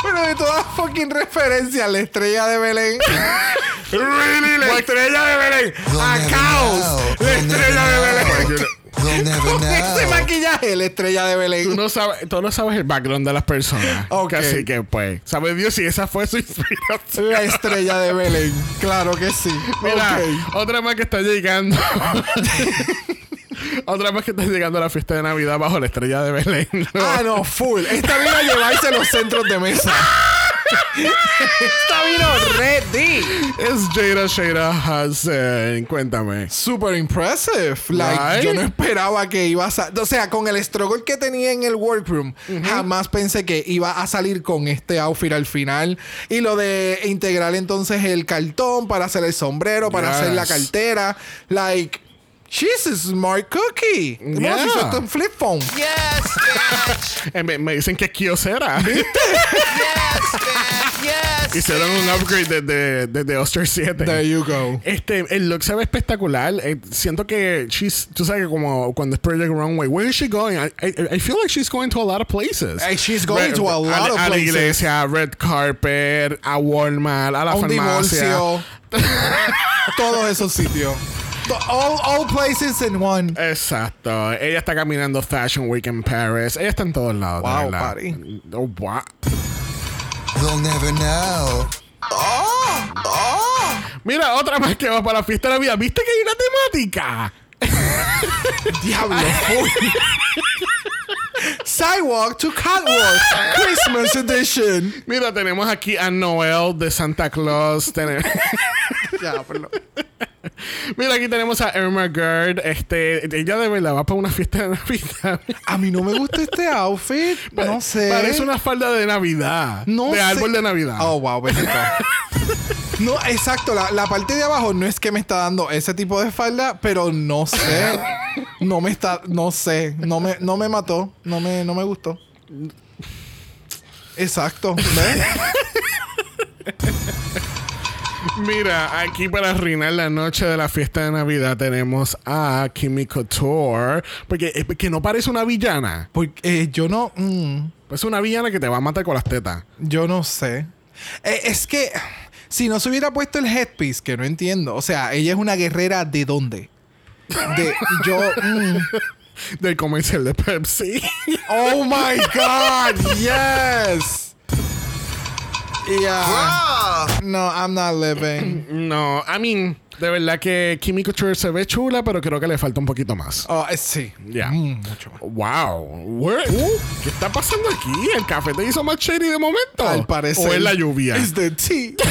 Pero de todas fucking referencias, la estrella de Belén. really, la estrella de Belén. A caos. La estrella de Belén. Con ese maquillaje, la estrella de Tú Belén. no sabes, tú no sabes el background de las personas. Ok. Así que pues, sabe Dios si esa fue su inspiración. La estrella de Belén. Claro que sí. Mira, otra más que está llegando. otra más que está llegando a la fiesta de Navidad bajo la estrella de Belén. Ah, no, full. Esta vino a llevarse los centros de mesa. Esta vino ready. Es Jada Shada Hassan. Cuéntame. Super impressive. Like, Right? yo no esperaba que iba a O sea, con el struggle que tenía en el workroom, jamás pensé que iba a salir con este outfit al final. Y lo de integrar entonces el cartón para hacer el sombrero, para hacer la cartera. Like, she's a smart cookie. Yeah. si en flip phone. Yes, bitch. Eh, me, me dicen que es Kyocera. Yes, bitch. Yes. Hicieron un upgrade desde, desde Oster 7. There you go. Este, el look se ve espectacular. Eh, siento que she's, tú sabes que como cuando es Project Runway, where is she going? I, I, I feel like she's going to a lot of places. Hey, she's going to a lot of a la places. iglesia, red carpet, a Walmart, a la A un farmacia. divorcio. Todos esos sitios. All, all places in one. Exacto. Ella está caminando Fashion Week en Paris. Ella está en todos lados. de Wow, buddy. Oh, wow. They'll never know. Mira, otra más que va para la fiesta de la vida. ¿Viste que hay una temática? Diablo. Sidewalk to Catwalk. Christmas edition. Mira, tenemos aquí a Noel de Santa Claus. Tene- Diablo. Mira, aquí tenemos a Irma Gerd. Este, ella de verdad va para una fiesta de Navidad. A mí no me gusta este outfit. No sé. Parece una falda de Navidad. No de sé. árbol de Navidad. Oh, wow, bendito. No, exacto. La, la parte de abajo no es que me está dando ese tipo de falda, pero no sé. No me está, no sé. No me, no me mató. No me, no me gustó. Exacto. ¿Ves? Mira, aquí para arruinar la noche de la fiesta de Navidad tenemos a Kimi Couture. Porque es que no parece una villana. Porque eh, yo no. mm, Es una villana que te va a matar con las tetas. yo no sé. Eh, es que si no se hubiera puesto el headpiece, que no entiendo. O sea, ella es una guerrera de dónde? De yo. mm. Del comercial de Pepsi. Oh my God, yes. Yeah. No, I'm not living. no, I mean, de verdad que Kimi Couture se ve chula, pero creo que le falta un poquito más. Oh, eh, sí. Ya. Mm, mucho más. Wow. Where- ¿Qué está pasando aquí? ¿El café te hizo más shady de momento? Al parecer. ¿O es la lluvia? It's the tea.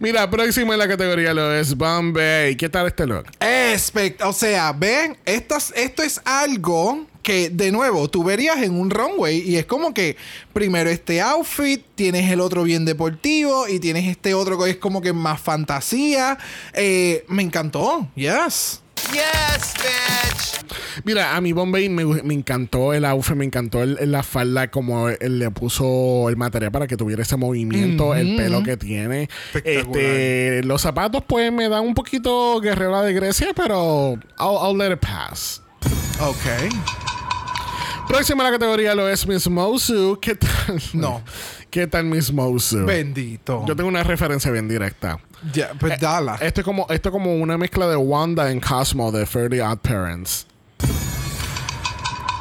Mira, próximo en la categoría lo es Bombay. ¿Qué tal este look? Espect o sea, ven, esto es, esto es algo que, de nuevo, tú verías en un runway y es como que primero este outfit, tienes el otro bien deportivo y tienes este otro que es como que más fantasía. Eh, me encantó, yes. Yes, bitch. Mira, a mi Bombay me, me encantó el outfit, me encantó el- el- la falda, como él le puso el material para que tuviera ese movimiento, el pelo que tiene. Este, los zapatos, pues me dan un poquito guerrera de Grecia, pero I'll, I'll let it pass. Ok. Próxima a la categoría lo es Miss Mosu. ¿Qué tal? No. ¿Qué tal Miss Mosu? Bendito. Yo tengo una referencia bien directa. Ya, pues dala. Esto es como, esto es como una mezcla de Wanda en Cosmo de 30 Odd Parents.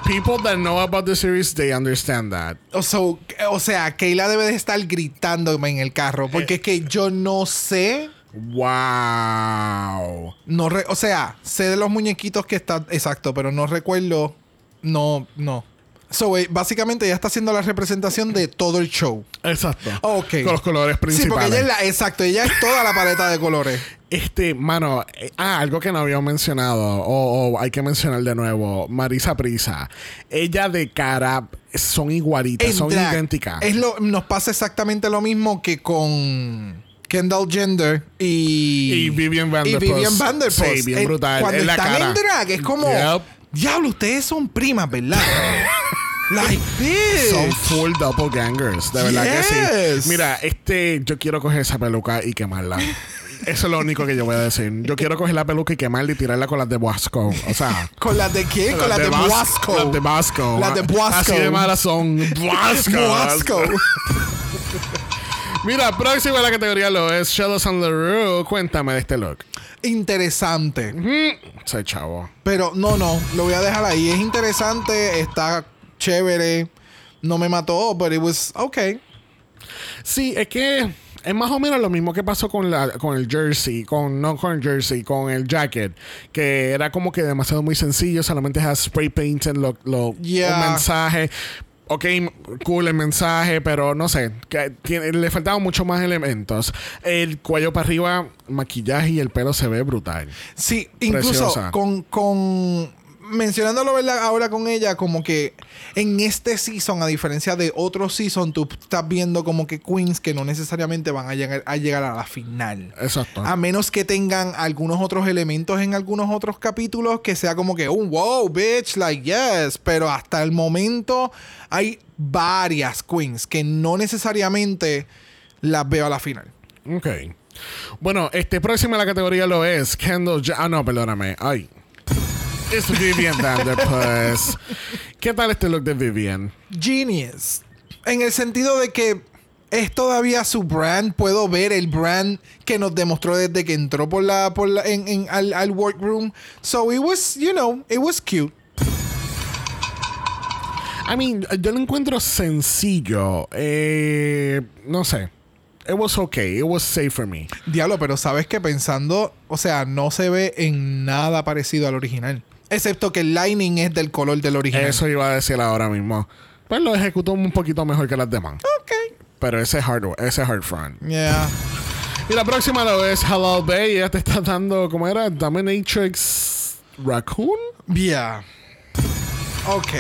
People that know about the series, they understand that. O, so- o sea, Keila debe de estar gritándome en el carro. Porque es que yo no sé. Wow. No re- o sea, sé de los muñequitos que están. Exacto, pero no recuerdo. No, no. So, eh, básicamente ella está haciendo la representación de todo el show. Exacto. Ok. Con los colores Sí, porque principales. ella es la. Exacto, ella es toda la paleta de colores. Este, mano, eh, ah, algo que no habíamos mencionado, o, hay que mencionar de nuevo, Marisa Prisa. Ella de cara son igualitas, En son drag. idénticas. Es lo, nos pasa exactamente lo mismo que con Kendall Jenner y. Y Vivian Vanderpuss. Y Vivian Vanderpuss. Sí, bien Eh, brutal. Cuando En la están cara. en drag, es como. Yep. Diablo, ustedes son primas, ¿verdad? like this. Son full doppelgangers, de verdad que sí. Mira, este, yo quiero coger esa peluca y quemarla. Eso es lo único que yo voy a decir. Yo quiero coger la peluca y quemarla y tirarla con las de Boasco. O sea, ¿Con las de quién? Con las de Bas- Boasco. Las de Basco. Las de Boasco. Así de malas son. Boasco. Boasco. Mira, próximo a la categoría lo es Shadows on the Roof. Cuéntame de este look. Interesante. Soy chavo. Pero no, no, lo voy a dejar ahí. Es interesante, está chévere. No me mató, but it was okay. Sí, es que es más o menos lo mismo que pasó con la con el jersey, con no con el jersey, con el jacket, que era como que demasiado muy sencillo, solamente has spray painted lo, lo- Yeah. un mensaje. Ok, cool el mensaje, pero no sé, que tiene- le faltaban mucho más elementos. El cuello para arriba, maquillaje y el pelo se ve brutal. Sí, incluso Preciosa. con, con mencionándolo ¿verdad? ahora con ella, como que en este season, a diferencia de otros season, tú estás viendo como que queens que no necesariamente van a llegar a, llegar a la final. Exacto. A menos que tengan algunos otros elementos en algunos otros capítulos que sea como que, un wow, bitch, like yes. Pero hasta el momento hay varias queens que no necesariamente las veo a la final. Ok. Bueno, este próximo en la categoría lo es Kendall. Ah, no, perdóname. Ay. Es Vivian Vanderpuss. ¿Qué tal este look de Vivian? Genius. En el sentido de que es todavía su brand. Puedo ver el brand que nos demostró desde que entró por la, por la, en, en- al, al workroom. So it was, you know, it was cute. I mean, yo lo encuentro sencillo. Eh, no sé. It was okay. It was safe for me. Diablo, pero sabes que pensando, o sea, no se ve en nada parecido al original. Excepto que el lining es del color del original. Eso iba a decir ahora mismo. Pues lo ejecutó un poquito mejor que las demás. Ok. Pero ese hard, ese hard front. Yeah. Y la próxima lo es Hello Bay. Ella te está dando, ¿cómo era? Dominatrix Raccoon. Yeah. Ok.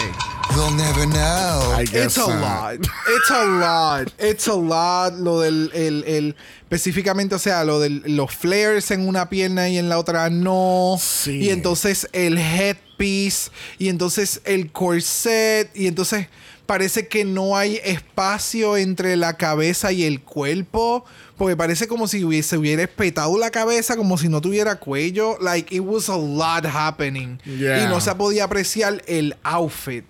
They'll never know. I guess It's a lot. It's a lot. It's a lot. Lo del. El, el- específicamente, o sea, lo de los flares en una pierna y en la otra no. Sí. Y entonces el headpiece. Y entonces el corset. Y entonces parece que no hay espacio entre la cabeza y el cuerpo. Porque parece como si hubiese hubiera espetado la cabeza, como si no tuviera cuello. Like, it was a lot happening. Yeah. Y no se podía apreciar el outfit.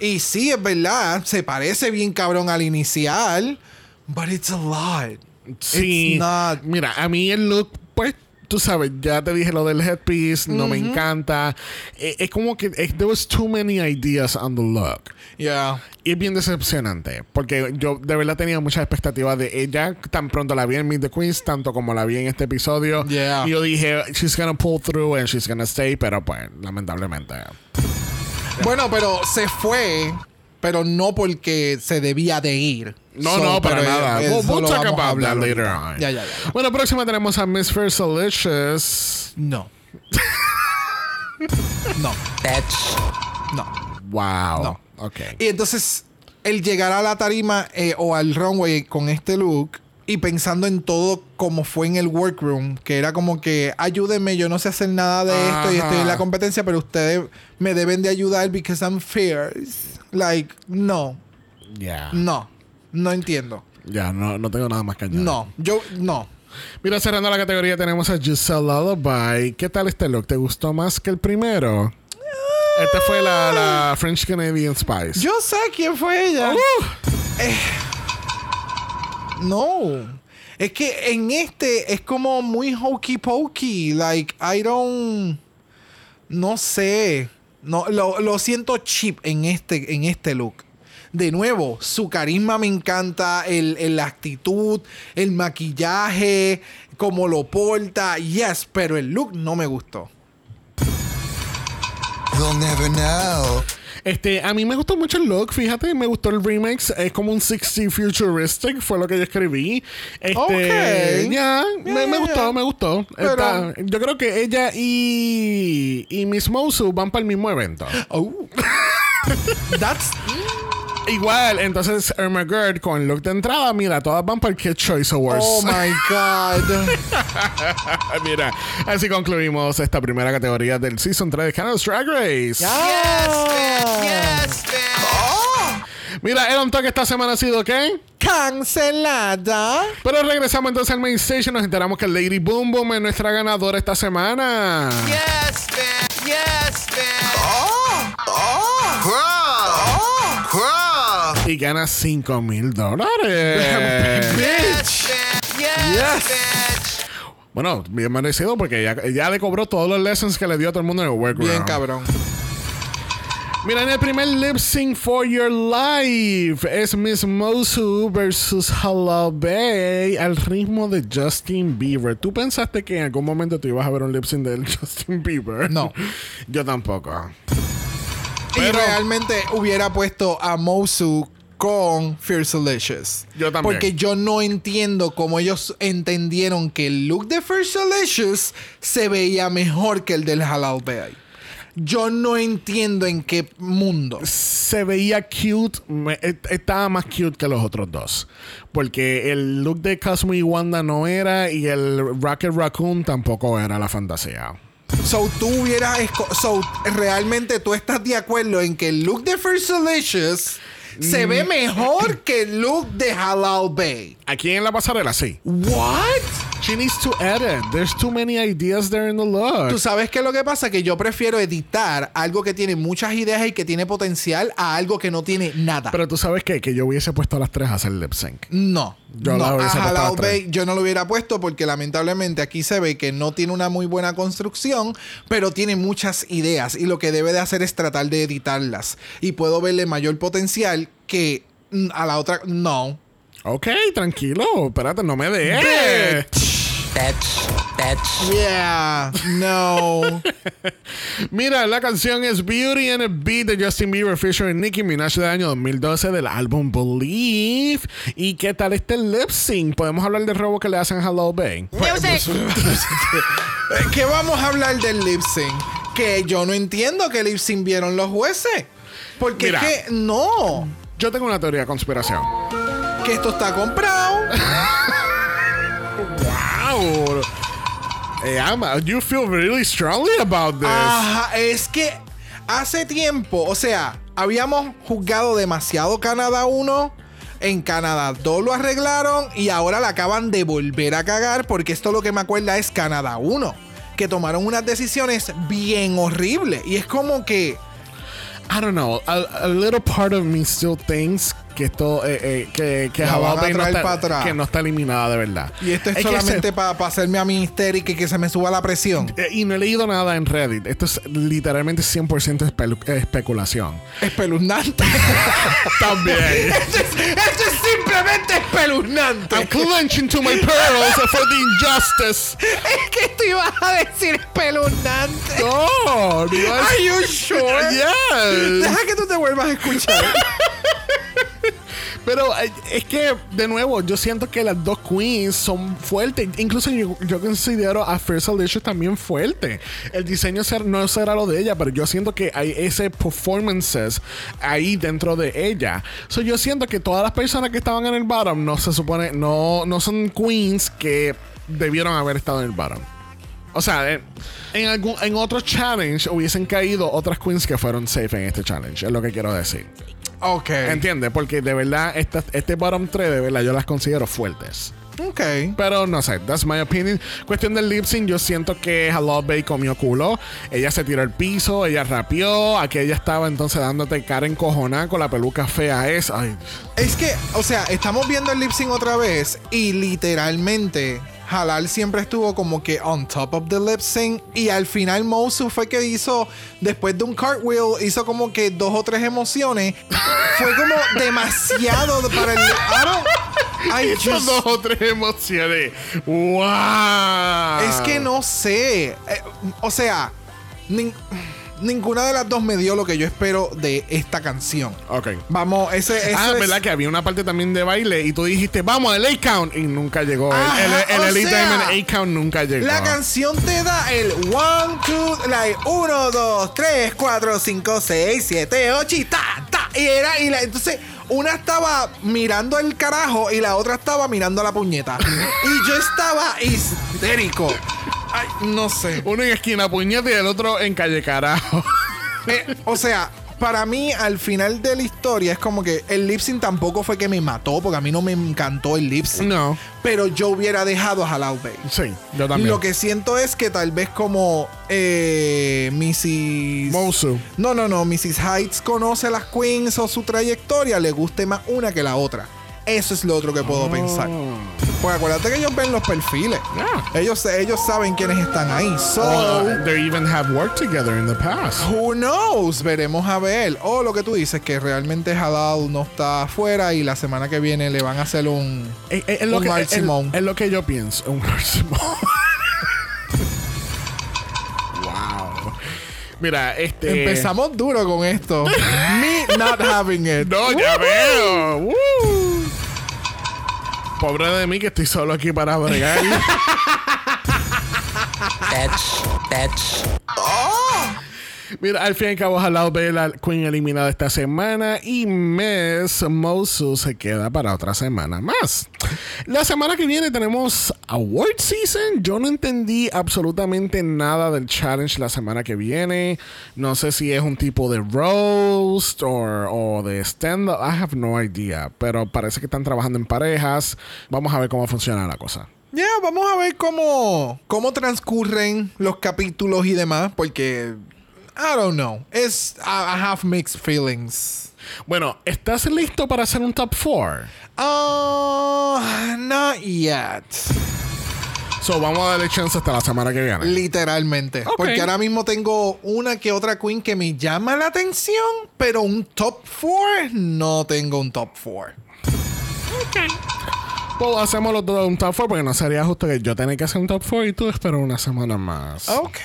Y sí, es verdad, se parece bien cabrón al inicial, but it's a lot. Sí. It's not- Mira, a mí el look, pues, tú sabes, ya te dije lo del headpiece, no me encanta. Eh, es como que eh, there was too many ideas on the look. Yeah. Y es bien decepcionante, porque yo de verdad tenía muchas expectativas de ella. Tan pronto la vi en Meet the Queens, tanto como la vi en este episodio. Yeah. Y yo dije, she's gonna pull through and she's gonna stay, pero pues, lamentablemente. Bueno, pero se fue, pero no porque se debía de ir. No, So, no, para pero nada. We'll, we'll talk vamos a about hablar that later on. Ya, ya, ya. Bueno, próxima tenemos a Miss Versalicious. No. no. No. Wow. No. Ok. Y entonces, el llegar a la tarima eh, o al runway con este look y pensando en todo como fue en el workroom, que era como que ayúdenme, yo no sé hacer nada de esto y estoy en la competencia, pero ustedes me deben de ayudar because I'm fierce. Like, no, Ya. no, no entiendo. Ya, no, no tengo nada más que añadir. No, yo, no. Mira, cerrando la categoría tenemos a Giselle Lullaby. ¿Qué tal este look? ¿Te gustó más que el primero? Esta fue la, la French Canadian Spice. Yo sé quién fue ella. Eh, no. Es que en este es como muy hokey pokey. Like, I don't. No sé. No, lo, lo siento cheap en este, en este look. De nuevo, su carisma me encanta, el, el- actitud, el maquillaje, cómo lo porta, yes, pero el look no me gustó. They'll never know. Este, a mí me gustó mucho el look, fíjate, me gustó el remix, es como un 60 futuristic, fue lo que yo escribí. Este, ya, me, gustó, me gustó. Pero- Está- yo creo que ella y, y Miss Mosu van para el mismo evento. Oh. That's. Igual, entonces Irma Gerd con look de entrada, mira, todas van para el Kid Choice Awards. Oh my God. Mira, así concluimos esta primera categoría del Season 3 de Canada's Drag Race. Mira, el on talk esta semana ha sido ¿qué? Cancelada. Pero regresamos entonces al main stage y nos enteramos que Lady Boom Boom es nuestra ganadora esta semana. Crawl. Y gana 5 mil dólares. Bitch. Yes. bueno, bien merecido porque ella le cobró todos los lessons que le dio a todo el mundo en el workroom. Bien cabrón. Mira, en el primer lip sync for your life es Miss Mosu versus Hello Bay al ritmo de Justin Bieber. ¿Tú pensaste que en algún momento tú ibas a ver un lip sync del Justin Bieber? No. Yo tampoco. y Pero- realmente hubiera puesto a Mosu con Fierce Delicious. Yo también. Porque yo no entiendo cómo ellos entendieron que el look de Fierce Delicious se veía mejor que el del Halal Bay. Yo no entiendo en qué mundo. se veía cute, me- eh, estaba más cute que los otros dos. Porque el look de Cosmo y Wanda no era y el Rocket Raccoon tampoco era la fantasía. So, tú hubieras. So, realmente tú estás de acuerdo en que el look de First Delicious se ve mejor que el look de Halal Bay. Aquí en la pasarela, sí. ¿What? She needs to edit. There's too many ideas there in the look. Tú sabes que lo que pasa que yo prefiero editar algo que tiene muchas ideas y que tiene potencial a algo que no tiene nada. Pero tú sabes qué? que yo hubiese puesto a las tres a hacer lip sync. No. Yo no, a. Bay yo no lo hubiera puesto porque lamentablemente aquí se ve que no tiene una muy buena construcción, pero tiene muchas ideas y lo que debe de hacer es tratar de editarlas. Y puedo verle mayor potencial que mm, a la otra. No. Ok, tranquilo. Espérate, no me dejes. Bitch, bitch. Yeah. No. Mira, la canción es Beauty and a Beat de Justin Bieber, Fisher y Nicki Minaj del año 2012 del álbum Believe. ¿Y qué tal este lip sync? ¿Podemos hablar del robo que le hacen a Hello Bay? Music. Eh, ¿Qué vamos a hablar del lip sync? Que yo no entiendo que lip sync vieron los jueces. Porque Mira. es que no. Yo tengo una teoría de conspiración. Que esto está comprado. Wow. Eh, Ama, you feel really strongly about this. Ajá, es que hace tiempo, o sea, habíamos juzgado demasiado Canadá 1. En Canadá 2 lo arreglaron y ahora la acaban de volver a cagar porque esto lo que me acuerda es Canadá 1. Que tomaron unas decisiones bien horribles. Y es como que... I don't know. A, a little part of me still thinks que esto, eh, eh, que, que La van a Bay no traer está, pa' atrás. que no está eliminada de verdad. Y esto es, que solamente se- para hacerme a mí histérica y que se me suba la presión. Eh, Y no he leído nada en Reddit. Esto es literalmente 100% espelu- eh, especulación. Espeluznante. También. esto, es, esto es simplemente espeluznante. I'm clenching to my pearls for the injustice. Es que tú ibas a decir espeluznante. No, no es- Are you sure? Yes. Deja que tú te vuelvas a escuchar. Pero eh, es que, de nuevo, yo siento que las dos queens son fuertes. Incluso yo, considero a First Delicious también fuerte. El diseño no será lo de ella, pero yo siento que hay ese performances ahí dentro de ella. So, yo siento que todas las personas que estaban en el bottom no se supone, no, no son queens que debieron haber estado en el bottom. O sea, en, en, algún, en otro challenge hubiesen caído otras queens que fueron safe en este challenge. Es lo que quiero decir. Ok. ¿Entiendes? Porque de verdad, esta- este bottom 3, de verdad, yo las considero fuertes. Ok. Pero no sé, that's my opinion. Cuestión del lip sync, yo siento que Hello Bay comió culo. Ella se tiró al piso, ella rapeó. Aquí ella estaba entonces dándote cara encojonada con la peluca fea esa. Ay, Es que, o sea, estamos viendo el lip sync otra vez y literalmente Halal siempre estuvo como que on top of the lip sync y al final Mosu fue que hizo, después de un cartwheel, hizo como que dos o tres emociones. fue como demasiado para el... I hizo just- dos o tres emociones. ¡Wow! Es que no sé. Eh, o sea, nin- ninguna de las dos me dio lo que yo espero de esta canción. Ok. Vamos, ese, eso Ah, es- ¿verdad? Que había una parte también de baile y tú dijiste, vamos, el A-Count. Y nunca llegó. El- Ajá, el, el, o Elite sea, Diamond A-Count nunca llegó. La canción te da el 1, 2, like 1, 2, 3, 4, 5, 6, 7, 8 y ta, ta. Y era, y la, entonces una estaba mirando el carajo y la otra estaba mirando la puñeta. y yo estaba histérico. Ay, no sé. Uno en esquina puñete y el otro en calle carajo. Eh, o sea, para mí, al final de la historia, es como que el lip sync tampoco fue que me mató, porque a mí no me encantó el lip sync. no. Pero yo hubiera dejado a Halal Bay. Sí, yo también. Lo que siento es que tal vez como eh, Mrs. Mosu. No, no, no. Mrs. Heights conoce las queens o su trayectoria, le guste más una que la otra. Eso es lo otro que puedo pensar. Porque acuérdate que ellos ven los perfiles. Yeah. Ellos, ellos saben quiénes están ahí. So, they even have worked together in the past. Who knows? Veremos a ver. O lo que tú dices, que realmente Halal no está afuera y la semana que viene le van a hacer un. Es, es- es lo Un que, es- es lo que yo pienso. Un. Mira, este. Empezamos duro con esto. Me not having it. No, ya veo. Woo. Pobre de mí que estoy solo aquí para bregar. Fetch, fetch. Mira, al fin y al cabo, ojalá ver la Queen eliminada esta semana y Miss Mosu se queda para otra semana más. La semana que viene tenemos Award Season. Yo no entendí absolutamente nada del challenge la semana que viene. No sé si es un tipo de roast o de stand-up. I have no idea. Pero parece que están trabajando en parejas. Vamos a ver cómo funciona la cosa. Ya, vamos a ver cómo, cómo transcurren los capítulos y demás, porque I don't know. Es I, I have mixed feelings. Bueno, ¿estás listo para hacer un top 4? Uh, not yet. So, vamos a darle chance hasta la semana que viene. Literalmente. Ok. Porque ahora mismo tengo una que otra queen que me llama la atención, pero un top 4 no tengo un top 4. Pues hacemos los dos un top 4 porque no sería justo que yo tenga que hacer un top 4 y tú esperas una semana más. Ok.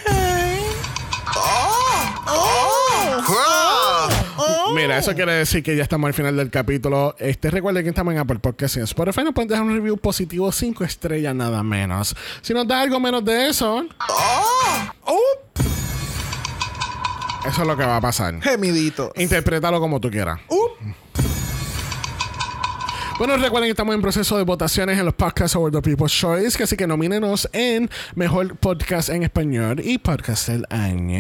Mira, eso quiere decir que ya estamos al final del capítulo. Este, recuerden que estamos en Apple Podcast y en Spotify. Nos pueden dejar un review positivo 5 estrellas nada menos. Si nos da algo menos de eso, eso es lo que va a pasar. Gemidito. Interprétalo como tú quieras. Bueno, recuerden que estamos en proceso de votaciones en los Podcast Award the People's Choice, que así que nomínenos en Mejor Podcast en Español y Podcast del Año.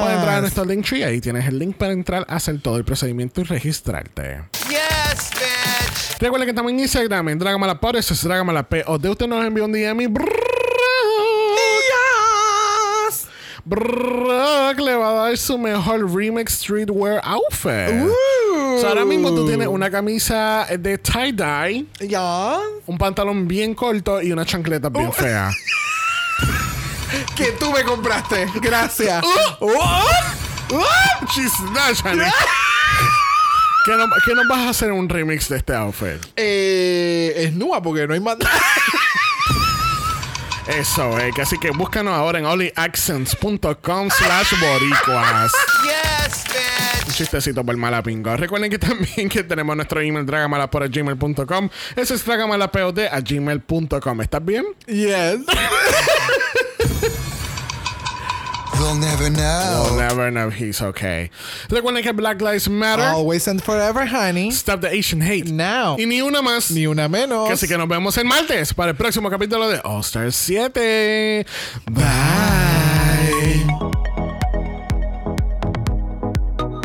Puedes entrar a nuestro link tree, ahí tienes el link para entrar, hacer todo el procedimiento y registrarte. Yes, bitch. Recuerden que estamos en Instagram, en Dragamala eso es Dragamala O de usted nos envió un DM y Brock le va a dar su mejor remix streetwear outfit. So, ahora mismo tú tienes una camisa de tie-dye, Ya. un pantalón bien corto y una chancleta bien fea. Que tú me compraste. Gracias. Honey. ¿Qué, no, qué nos vas a hacer un remix de este outfit? eh, es nua porque no hay más. Eso, eh, así que búscanos ahora en onlyaccents.com slash boricuas. Yes, bitch. Un chistecito por malapingo. Recuerden que también que tenemos nuestro email dragamalapod.gmail.com. Ese es dragamalapod a gmail.com. ¿Estás bien? yes. We'll never We'll know. never know he's okay. Recuerden que Black Lives Matter. Always and forever, honey. Stop the Asian hate. Now. Y ni una más. Ni una menos. Así que nos vemos el martes para el próximo capítulo de All Star 7. Bye.